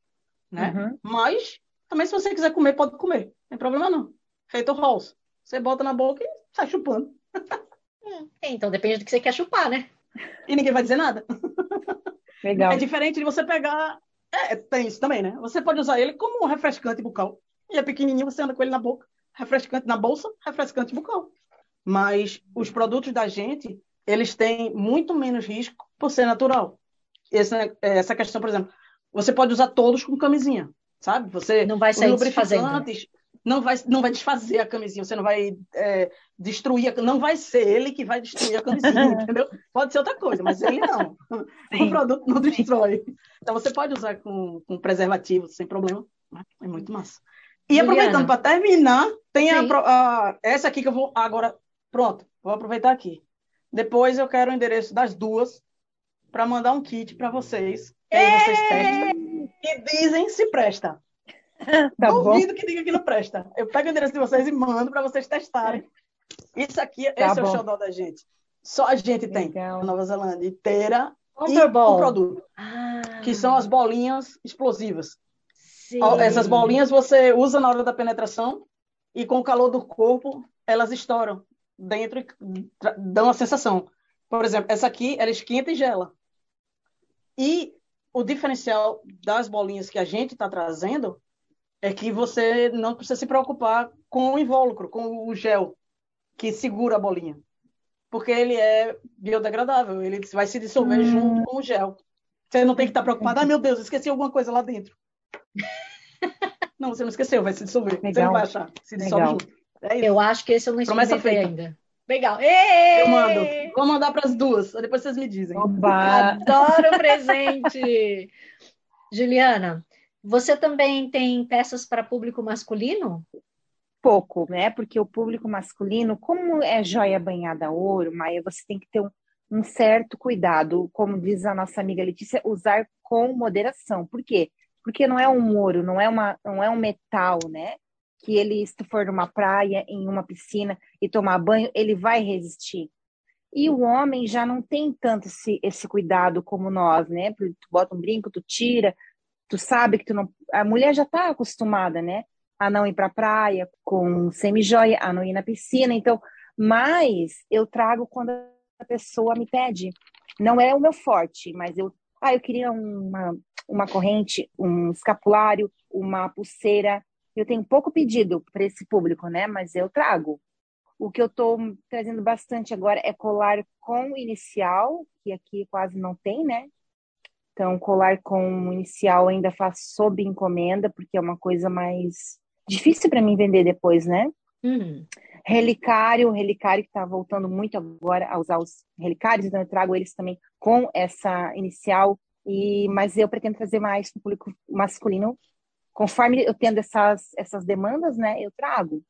Né? Uhum. Mas também se você quiser comer, pode comer. Não tem problema não. Feito rolls. Você bota na boca e sai chupando. É, então depende do que você quer chupar, né? E ninguém vai dizer nada. Legal. É diferente de você pegar. É, tem isso também, né? Você pode usar ele como um refrescante bucal. E é pequenininho, você anda com ele na boca. Refrescante na bolsa, refrescante bucal. Mas os produtos da gente, eles têm muito menos risco por ser natural. Esse, né, essa questão, por exemplo, você pode usar todos com camisinha, sabe? Você não vai sair desfazendo não vai, não vai desfazer a camisinha, você não vai é, destruir, a, não vai ser ele que vai destruir a camisinha, entendeu? Pode ser outra coisa, mas ele não. Sim. O produto não destrói. Então você pode usar com, com preservativo sem problema, né? é muito massa. E Juliana. aproveitando para terminar, tem a, a, essa aqui que eu vou agora. Pronto, vou aproveitar aqui. Depois eu quero o endereço das duas para mandar um kit para vocês. Que aí vocês testam e dizem se presta. tá Duvido bom. que diga que não presta. Eu pego o endereço de vocês e mando para vocês testarem. Isso aqui, tá esse bom. é o xodó da gente. Só a gente tem na Nova Zelândia inteira e o produto. Ah. Que são as bolinhas explosivas. Sim. Essas bolinhas você usa na hora da penetração e com o calor do corpo elas estouram dentro e dão a sensação. Por exemplo, essa aqui ela esquenta e gela. E o diferencial das bolinhas que a gente está trazendo é que você não precisa se preocupar com o invólucro, com o gel que segura a bolinha. Porque ele é biodegradável, ele vai se dissolver hum. junto com o gel. Você não tem que estar preocupado, ah, meu Deus, esqueci alguma coisa lá dentro. não, você não esqueceu, vai se dissolver. Legal. Você não vai achar, se dissolve Legal. junto. É eu acho que esse eu não experimentei ainda. Legal. Ei! Eu mando. Vou mandar para as duas, depois vocês me dizem. Oba! Adoro presente! Juliana, você também tem peças para público masculino? Pouco, né? Porque o público masculino, como é joia banhada a ouro, Maia, você tem que ter um, um certo cuidado, como diz a nossa amiga Letícia, usar com moderação. Por quê? Porque não é um ouro, não é, uma, não é um metal, né? Que ele, se for numa praia, em uma piscina e tomar banho, ele vai resistir. E o homem já não tem tanto esse, esse cuidado como nós, né? Tu bota um brinco, tu tira, tu sabe que tu não. A mulher já está acostumada, né? A não ir para a praia com semi-joia, a não ir na piscina. Então, mas eu trago quando a pessoa me pede. Não é o meu forte, mas eu. Ah, eu queria uma, uma corrente, um escapulário, uma pulseira. Eu tenho pouco pedido para esse público, né? Mas eu trago. O que eu estou trazendo bastante agora é colar com inicial, que aqui quase não tem, né? Então, colar com inicial ainda faço sob encomenda, porque é uma coisa mais difícil para mim vender depois, né? Uhum. Relicário, relicário que está voltando muito agora a usar os relicários, então eu trago eles também com essa inicial, e mas eu pretendo fazer mais para o público masculino. Conforme eu tendo essas, essas demandas, né, eu trago.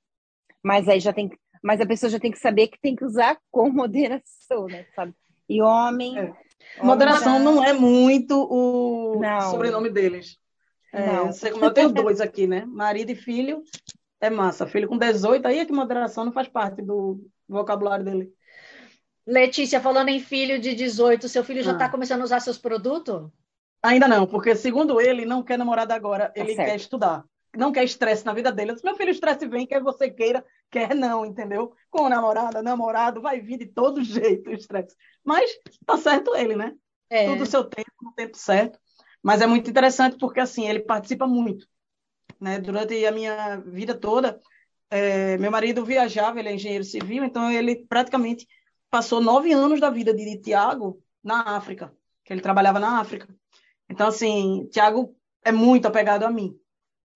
Mas aí já tem, mas a pessoa já tem que saber que tem que usar com moderação, né, sabe? E homem, é Moderação não é muito o não. sobrenome deles. É, não. Sei como eu tenho dois aqui, né? Marido e filho é massa. Filho com 18, aí é que moderação não faz parte do vocabulário dele. Letícia, falando em filho de 18, seu filho já está ah. começando a usar seus produtos? Ainda não, porque segundo ele, não quer namorada agora, ele tá quer estudar não quer estresse na vida dele. meu filho, estresse vem, quer você queira, quer não, entendeu? Com namorada, namorado, vai vir de todo jeito o estresse. Mas tá certo ele, né? É. Tudo o seu tempo, no tempo certo. Mas é muito interessante porque, assim, ele participa muito. Né? Durante a minha vida toda, é, meu marido viajava, ele é engenheiro civil, então ele praticamente passou nove anos da vida de Tiago na África, que ele trabalhava na África. Então, assim, Tiago é muito apegado a mim.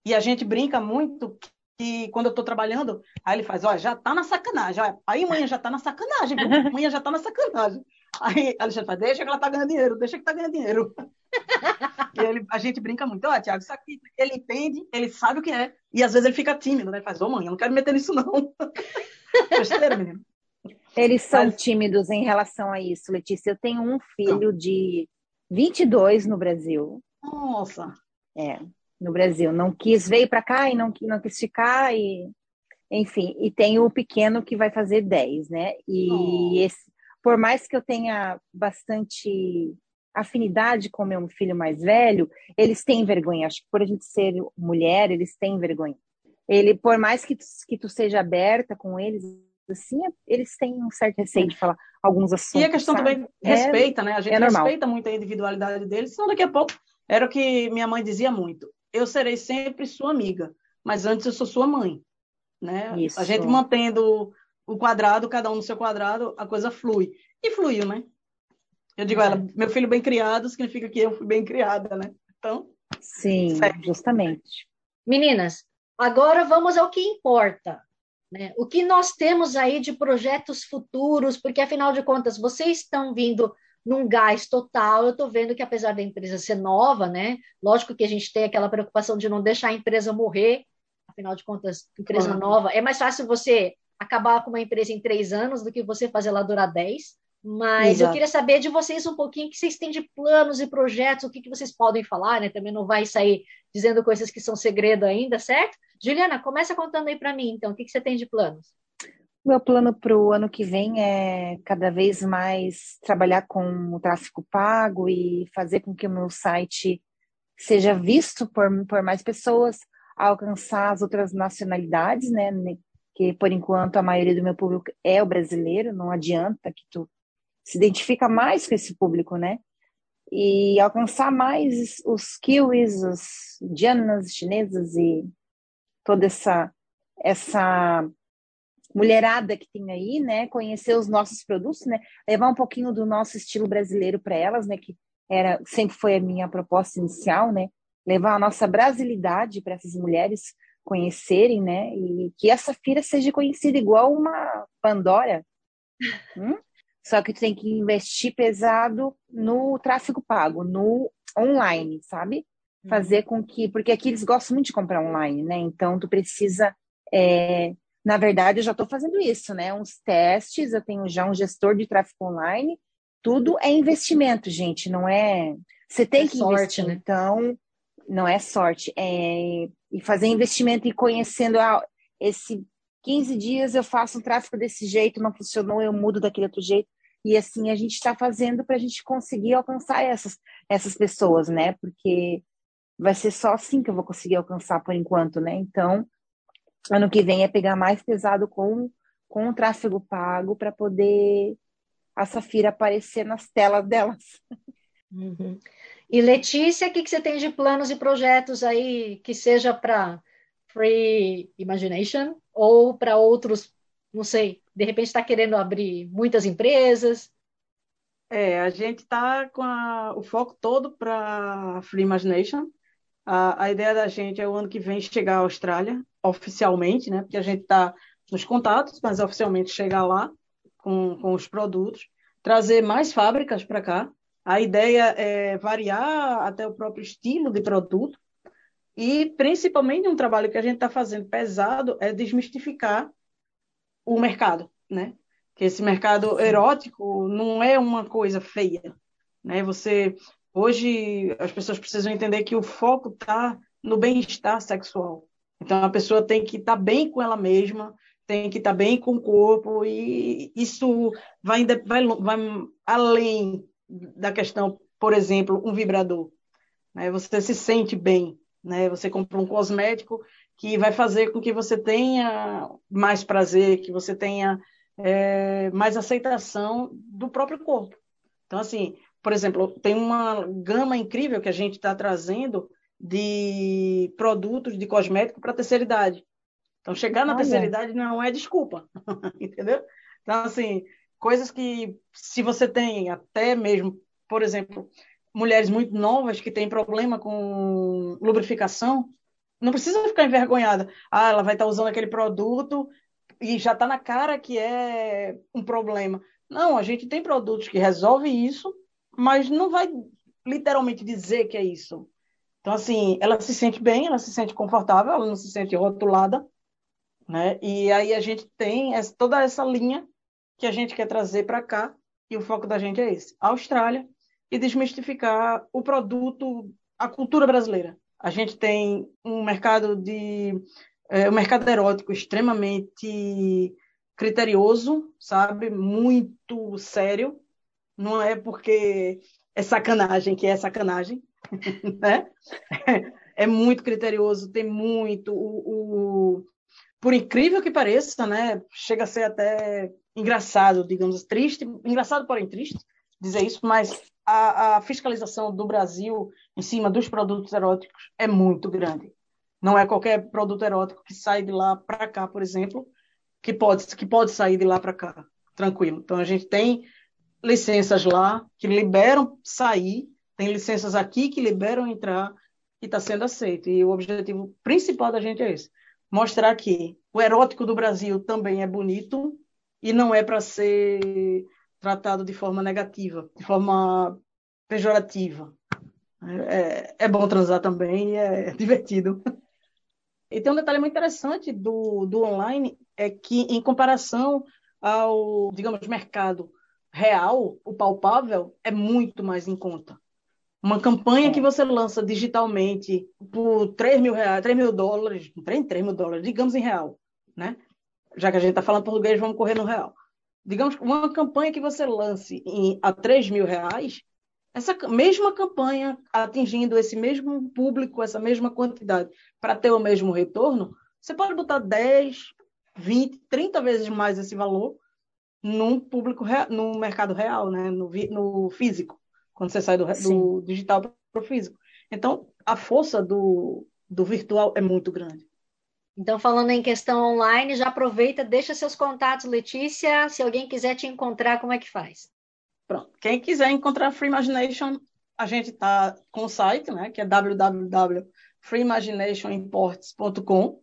E a gente brinca muito que quando eu estou trabalhando, aí ele faz, ó, já tá na sacanagem. Ó, aí amanhã já tá na sacanagem, viu? amanhã já tá na sacanagem. Aí Alexandre faz, deixa que ela tá ganhando dinheiro, deixa que tá ganhando dinheiro. ele, a gente brinca muito, ó, Tiago, isso aqui, ele entende, ele sabe o que é, e às vezes ele fica tímido, né? Faz, ô mãe, eu não quero meter nisso, não. Besteira, menino. Eles são Mas... tímidos em relação a isso, Letícia. Eu tenho um filho não. de 22 no Brasil. Nossa! É, no Brasil. Não quis, veio para cá e não, não quis ficar, e enfim. E tem o pequeno que vai fazer 10, né? E esse, por mais que eu tenha bastante afinidade com meu filho mais velho, eles têm vergonha. Acho que por a gente ser mulher, eles têm vergonha. Ele, por mais que tu, que tu seja aberta com eles, assim, eles têm um certo receio de falar alguns assuntos. E a questão sabe? também respeita, é, né? A gente é respeita muito a individualidade deles, senão daqui a pouco era o que minha mãe dizia muito. Eu serei sempre sua amiga, mas antes eu sou sua mãe, né? Isso. A gente mantendo o quadrado, cada um no seu quadrado, a coisa flui. E fluiu, né? Eu digo, é. ela, meu filho bem criado significa que eu fui bem criada, né? Então. Sim, justamente. Meninas, agora vamos ao que importa. Né? O que nós temos aí de projetos futuros, porque afinal de contas, vocês estão vindo num gás total. Eu estou vendo que, apesar da empresa ser nova, né? Lógico que a gente tem aquela preocupação de não deixar a empresa morrer, afinal de contas, empresa claro. nova. É mais fácil você acabar com uma empresa em três anos do que você fazer ela durar dez. Mas Exato. eu queria saber de vocês um pouquinho o que vocês têm de planos e projetos, o que, que vocês podem falar, né? Também não vai sair dizendo coisas que são segredo ainda, certo? Juliana, começa contando aí para mim, então, o que, que você tem de planos? Meu plano para o ano que vem é cada vez mais trabalhar com o tráfego pago e fazer com que o meu site seja visto por, por mais pessoas, alcançar as outras nacionalidades, né? Que por enquanto a maioria do meu público é o brasileiro, não adianta que tu se identifica mais com esse público, né? E alcançar mais os kiwis, os indianas, chinesas e toda essa essa mulherada que tem aí, né? Conhecer os nossos produtos, né? Levar um pouquinho do nosso estilo brasileiro para elas, né? Que era sempre foi a minha proposta inicial, né? Levar a nossa brasilidade para essas mulheres conhecerem, né? E que essa feira seja conhecida igual uma Pandora. Hum? Só que tu tem que investir pesado no tráfego pago, no online, sabe? Fazer com que. Porque aqui eles gostam muito de comprar online, né? Então tu precisa. É, na verdade, eu já estou fazendo isso, né? Uns testes, eu tenho já um gestor de tráfego online. Tudo é investimento, gente, não é. Você tem é que sorte, investir, né? então não é sorte, é e fazer investimento e conhecendo ah, esse 15 dias eu faço um tráfego desse jeito, não funcionou, eu mudo daquele outro jeito. E assim a gente está fazendo para a gente conseguir alcançar essas, essas pessoas, né? Porque vai ser só assim que eu vou conseguir alcançar por enquanto, né? Então, ano que vem é pegar mais pesado com, com o tráfego pago para poder a Safira aparecer nas telas delas. Uhum. E Letícia, o que, que você tem de planos e projetos aí que seja para Free Imagination ou para outros, não sei, de repente está querendo abrir muitas empresas? É, a gente está com a, o foco todo para Free Imagination. A, a ideia da gente é o ano que vem chegar à Austrália, oficialmente, né? Porque a gente está nos contatos, mas oficialmente chegar lá com, com os produtos, trazer mais fábricas para cá. A ideia é variar até o próprio estilo de produto. E, principalmente, um trabalho que a gente está fazendo pesado é desmistificar o mercado, né? Que esse mercado erótico não é uma coisa feia, né? Você hoje as pessoas precisam entender que o foco está no bem-estar sexual. Então a pessoa tem que estar tá bem com ela mesma, tem que estar tá bem com o corpo e isso vai, vai, vai além da questão, por exemplo, um vibrador. Né? Você se sente bem, né? Você compra um cosmético que vai fazer com que você tenha mais prazer, que você tenha é, mais aceitação do próprio corpo. Então, assim, por exemplo, tem uma gama incrível que a gente está trazendo de produtos de cosmético para terceira idade. Então, chegar na Olha. terceira idade não é desculpa, entendeu? Então, assim, coisas que, se você tem até mesmo, por exemplo, mulheres muito novas que têm problema com lubrificação, não precisa ficar envergonhada. Ah, ela vai estar usando aquele produto e já está na cara que é um problema. Não, a gente tem produtos que resolvem isso, mas não vai literalmente dizer que é isso. Então, assim, ela se sente bem, ela se sente confortável, ela não se sente rotulada, né? E aí a gente tem essa, toda essa linha que a gente quer trazer para cá, e o foco da gente é esse: Austrália, e desmistificar o produto, a cultura brasileira. A gente tem um mercado de é, um mercado erótico extremamente criterioso, sabe? Muito sério. Não é porque é sacanagem que é sacanagem, né? É muito criterioso, tem muito o, o por incrível que pareça, né? Chega a ser até engraçado, digamos, triste, engraçado porém triste dizer isso, mas a, a, fiscalização do Brasil em cima dos produtos eróticos é muito grande. Não é qualquer produto erótico que sai de lá para cá, por exemplo, que pode, que pode sair de lá para cá, tranquilo. Então, a gente tem licenças lá que liberam sair, tem licenças aqui que liberam entrar e está sendo aceito. E o objetivo principal da gente é esse: mostrar que o erótico do Brasil também é bonito e não é para ser tratado de forma negativa, de forma pejorativa. É, é bom transar também e é divertido. E tem um detalhe muito interessante do, do online, é que em comparação ao, digamos, mercado real, o palpável, é muito mais em conta. Uma campanha que é. você lança digitalmente por 3 mil reais, 3 mil dólares, 3, 3 mil dólares, digamos em real, né? Já que a gente está falando português, vamos correr no real. Digamos, uma campanha que você lance em, a 3 mil reais, essa mesma campanha atingindo esse mesmo público, essa mesma quantidade, para ter o mesmo retorno, você pode botar 10, 20, 30 vezes mais esse valor num público, no mercado real, né? no, no físico, quando você sai do, do digital para o físico. Então, a força do, do virtual é muito grande. Então, falando em questão online, já aproveita, deixa seus contatos, Letícia. Se alguém quiser te encontrar, como é que faz? Pronto. Quem quiser encontrar Free Imagination, a gente está com o site, né, que é www.freeimaginationimports.com.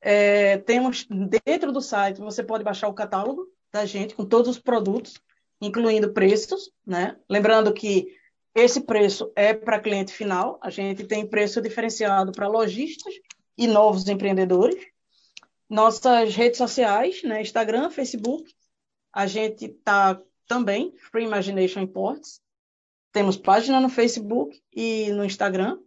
É, temos dentro do site, você pode baixar o catálogo da gente com todos os produtos, incluindo preços, né? Lembrando que esse preço é para cliente final, a gente tem preço diferenciado para lojistas e novos empreendedores. Nossas redes sociais, né? Instagram, Facebook, a gente está também, Free Imagination Imports. Temos página no Facebook e no Instagram.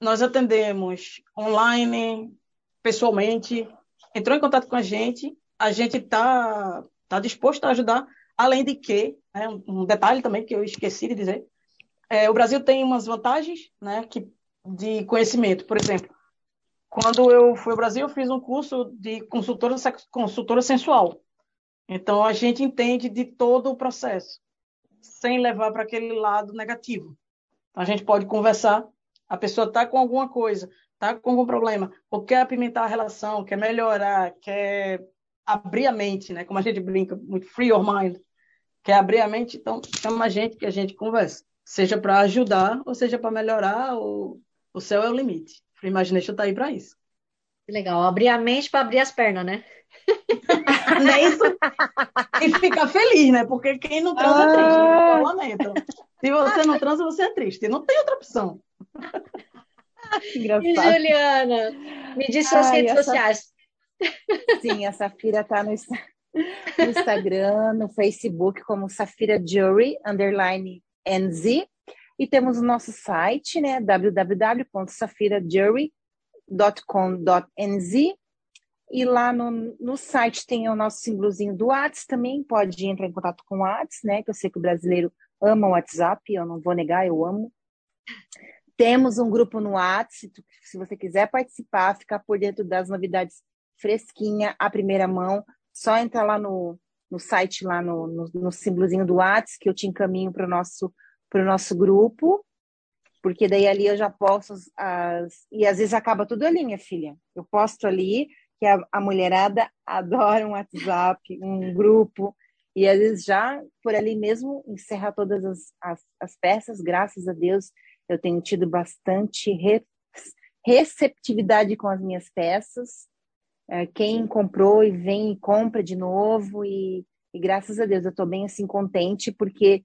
Nós atendemos online, pessoalmente. Entrou em contato com a gente, a gente está tá disposto a ajudar. Além de que, né, um detalhe também que eu esqueci de dizer, é, o Brasil tem umas vantagens né, que, de conhecimento. Por exemplo, quando eu fui ao Brasil, eu fiz um curso de consultora, consultora sensual. Então, a gente entende de todo o processo, sem levar para aquele lado negativo. Então, a gente pode conversar, a pessoa está com alguma coisa, está com algum problema, ou quer apimentar a relação, quer melhorar, quer abrir a mente, né? Como a gente brinca, muito free your mind, quer abrir a mente, então chama a gente que a gente conversa. Seja para ajudar, ou seja para melhorar, o, o céu é o limite. Free Imagination está aí para isso. Legal, abrir a mente para abrir as pernas, né? não é isso? E ficar feliz, né? Porque quem não transa ah. é triste, né? lamento. Se você não transa, você é triste. Não tem outra opção. Engraçado. E Juliana, me diz suas Ai, redes essa... sociais. Sim, a Safira está no, no, Instagram, no Facebook, como Safira Jury, underline NZ. E temos o nosso site, né? www.safirajury.com.nz e lá no, no site tem o nosso símbolozinho do WhatsApp também, pode entrar em contato com o WhatsApp, né? Que eu sei que o brasileiro ama o WhatsApp, eu não vou negar, eu amo. Temos um grupo no WhatsApp, se você quiser participar, ficar por dentro das novidades fresquinha, à primeira mão, só entrar lá no, no site, lá no, no, no símbolozinho do WhatsApp, que eu te encaminho para o nosso, nosso grupo, porque daí ali eu já posto as, as, E às vezes acaba tudo ali, minha filha. Eu posto ali, que a, a mulherada adora um WhatsApp, um grupo, e às vezes já por ali mesmo encerra todas as, as, as peças, graças a Deus eu tenho tido bastante re, receptividade com as minhas peças. É, quem comprou e vem e compra de novo, e, e graças a Deus eu estou bem assim contente, porque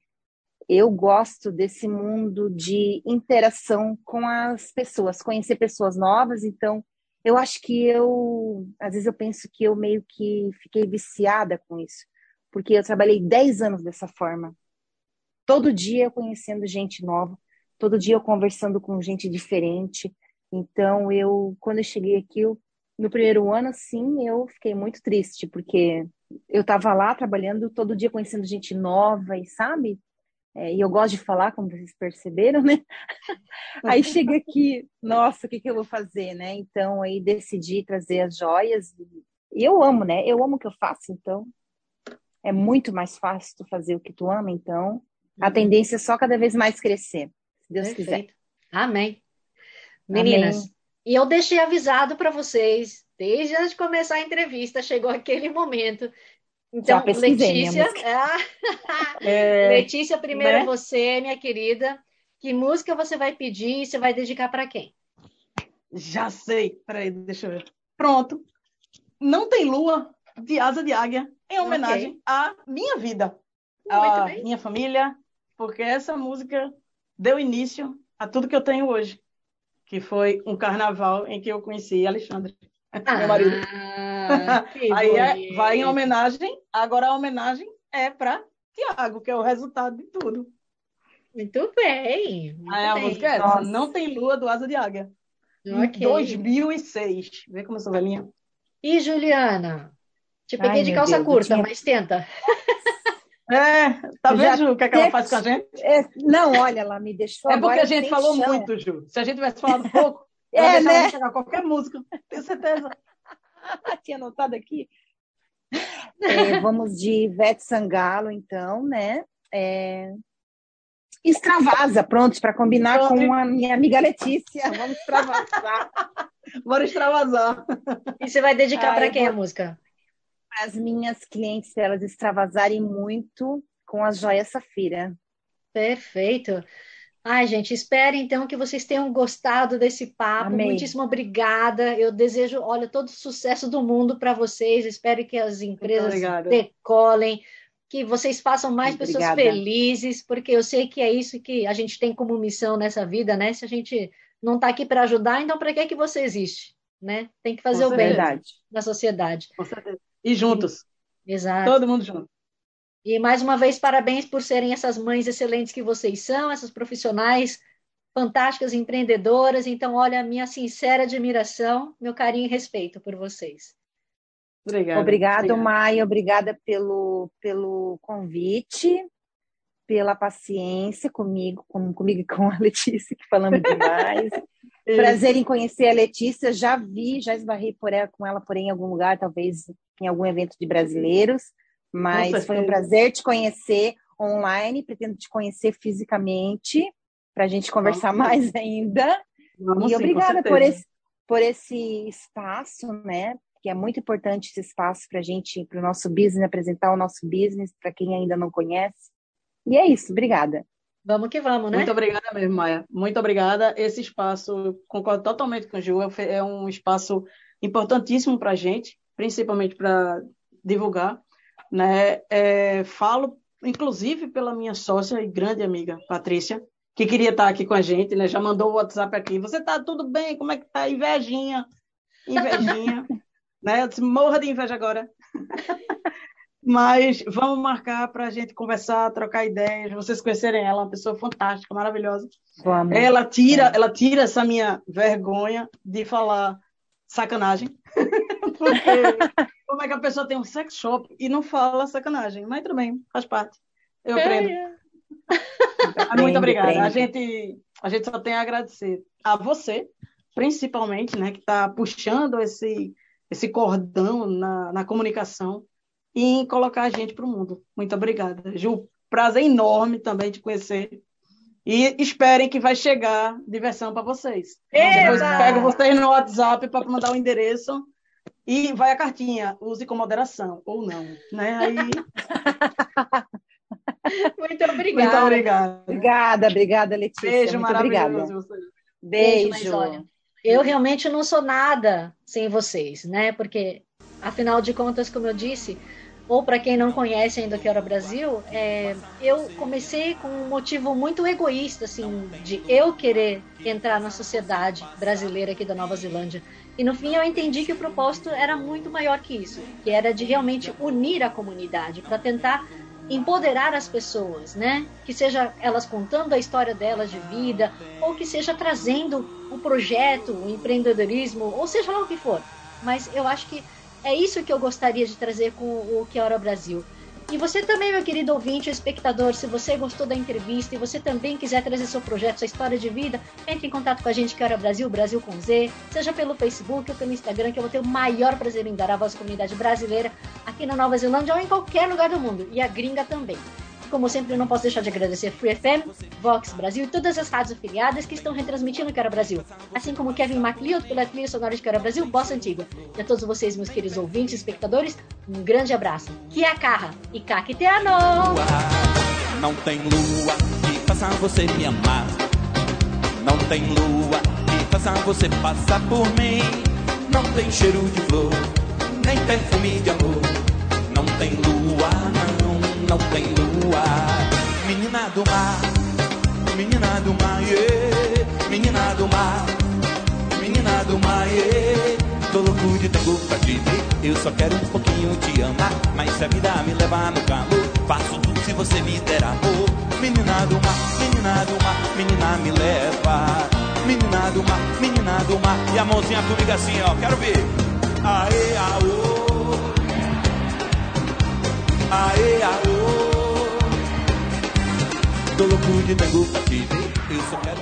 eu gosto desse mundo de interação com as pessoas, conhecer pessoas novas, então eu acho que eu, às vezes eu penso que eu meio que fiquei viciada com isso, porque eu trabalhei 10 anos dessa forma. Todo dia conhecendo gente nova, todo dia eu conversando com gente diferente. Então, eu, quando eu cheguei aqui, eu, no primeiro ano, assim, eu fiquei muito triste, porque eu estava lá trabalhando todo dia conhecendo gente nova e, sabe? É, e eu gosto de falar, como vocês perceberam, né? aí chega aqui, nossa, o que, que eu vou fazer, né? Então, aí decidi trazer as joias. E eu amo, né? Eu amo o que eu faço, então é muito mais fácil tu fazer o que tu ama, então a uhum. tendência é só cada vez mais crescer, se Deus Perfeito. quiser. Amém. Meninas, Amém. E eu deixei avisado para vocês, desde antes de começar a entrevista, chegou aquele momento então, Letícia, é... Letícia, primeiro né? você, minha querida. Que música você vai pedir e você vai dedicar para quem? Já sei. Peraí, deixa eu ver. Pronto. Não tem lua de asa de águia em homenagem okay. à minha vida, à minha família, porque essa música deu início a tudo que eu tenho hoje, que foi um carnaval em que eu conheci Alexandre, ah, meu marido. Aí é, vai em homenagem, agora a homenagem é para Tiago, que é o resultado de tudo. Muito bem. Muito Aí a bem. música é essa, Não Tem Lua, do Asa de Águia. Okay. Em 2006. Vê como eu sou velhinha. E Juliana? Te peguei Ai, de calça Deus, curta, tinha... mas tenta. É, tá vendo, Ju, o que, é que ela faz com a gente? É, não, olha, ela me deixou. É porque a gente falou chão. muito, Ju. Se a gente tivesse falado pouco, é, né? chegar qualquer música, tenho certeza. Tinha anotado aqui. É, vamos de Ivete Sangalo, então, né? É... Extravasa, prontos para combinar Pronto. com a minha amiga Letícia. Vamos extravasar. Bora extravasar. E você vai dedicar para quem vou... a música? Para as minhas clientes, elas extravasarem muito com as joias Safira. Perfeito. Ai, gente, espero então que vocês tenham gostado desse papo. Amém. Muitíssimo obrigada. Eu desejo, olha, todo o sucesso do mundo para vocês. Espero que as empresas decolem, que vocês façam mais Muito pessoas obrigada. felizes, porque eu sei que é isso que a gente tem como missão nessa vida, né? Se a gente não está aqui para ajudar, então para que que você existe, né? Tem que fazer Com o bem na sociedade. Com certeza. E juntos. Exato. Todo mundo junto. E mais uma vez, parabéns por serem essas mães excelentes que vocês são, essas profissionais fantásticas empreendedoras. Então, olha, a minha sincera admiração, meu carinho e respeito por vocês. Obrigada. Obrigado, obrigada. Maia. Obrigada pelo, pelo convite, pela paciência comigo, com, comigo e com a Letícia, que falamos demais. Prazer em conhecer a Letícia. Já vi, já esbarrei por ela, com ela, porém, em algum lugar, talvez em algum evento de brasileiros. Mas foi um prazer te conhecer online, pretendo te conhecer fisicamente, para a gente conversar Vamos. mais ainda. Vamos, e sim, obrigada por esse, por esse espaço, né? Que é muito importante esse espaço para a gente, para o nosso business, apresentar o nosso business para quem ainda não conhece. E é isso, obrigada. Vamos que vamos, né? Muito obrigada mesmo, Maia. Muito obrigada. Esse espaço, concordo totalmente com o Ju, é um espaço importantíssimo para a gente, principalmente para divulgar né? É, falo, inclusive, pela minha sócia e grande amiga, Patrícia, que queria estar aqui com a gente, né? Já mandou o WhatsApp aqui. Você tá tudo bem? Como é que tá? Invejinha. Invejinha. né? Eu disse, morra de inveja agora. Mas vamos marcar para a gente conversar, trocar ideias, vocês conhecerem ela, uma pessoa fantástica, maravilhosa. Vamos. Ela tira, ela tira essa minha vergonha de falar sacanagem. Porque como é que a pessoa tem um sex shop e não fala sacanagem? Mas tudo bem, faz parte. Eu aprendo. É. Muito obrigada. A gente, a gente só tem a agradecer a você, principalmente, né, que está puxando esse, esse cordão na, na comunicação e em colocar a gente para o mundo. Muito obrigada. Ju, prazer enorme também de conhecer. E esperem que vai chegar diversão para vocês. Eba! Depois pego vocês no WhatsApp para mandar o endereço e vai a cartinha, use com moderação, ou não, né? Aí... Muito obrigada. Muito obrigada. Obrigada, obrigada, Letícia. Beijo Muito obrigada. Beijo. Beijo. olha, eu realmente não sou nada sem vocês, né? Porque, afinal de contas, como eu disse, ou para quem não conhece ainda o que era o Brasil, é, eu comecei com um motivo muito egoísta, assim, de eu querer entrar na sociedade brasileira aqui da Nova Zelândia. E no fim eu entendi que o propósito era muito maior que isso, que era de realmente unir a comunidade para tentar empoderar as pessoas, né? Que seja elas contando a história delas de vida, ou que seja trazendo um projeto, um empreendedorismo, ou seja lá o que for. Mas eu acho que é isso que eu gostaria de trazer com o Que Hora Brasil. E você também, meu querido ouvinte, espectador, se você gostou da entrevista e você também quiser trazer seu projeto, sua história de vida, entre em contato com a gente, que Hora Brasil, Brasil com Z, seja pelo Facebook ou pelo Instagram, que eu vou ter o maior prazer em dar a voz à comunidade brasileira aqui na Nova Zelândia ou em qualquer lugar do mundo, e a gringa também. Como sempre, não posso deixar de agradecer Free FM, Vox Brasil e todas as rádios afiliadas que estão retransmitindo Quero Brasil, assim como Kevin MacLeod pela trilha sonora de Quero Brasil, Bossa Antiga. E a todos vocês, meus queridos ouvintes e espectadores, um grande abraço. Que a carra e caqueteano! Não tem lua que faça você me amar. Não tem lua que faça você passar por mim. Não tem cheiro de flor, nem perfume de amor. Não tem lua, não, não tem lua menina do mar, menina do mar, yeah. menina do mar, menina do mar, yeah. Tô louco de tango pra te ver, eu só quero um pouquinho te amar, mas se a vida me levar no calor, faço tudo se você me der amor. Menina do mar, menina do mar, menina me leva. Menina do mar, menina do mar, e a mãozinha comigo assim, ó, quero ver. Aê, aô. Aê, aô. Tô louco de tango. Eu só quero.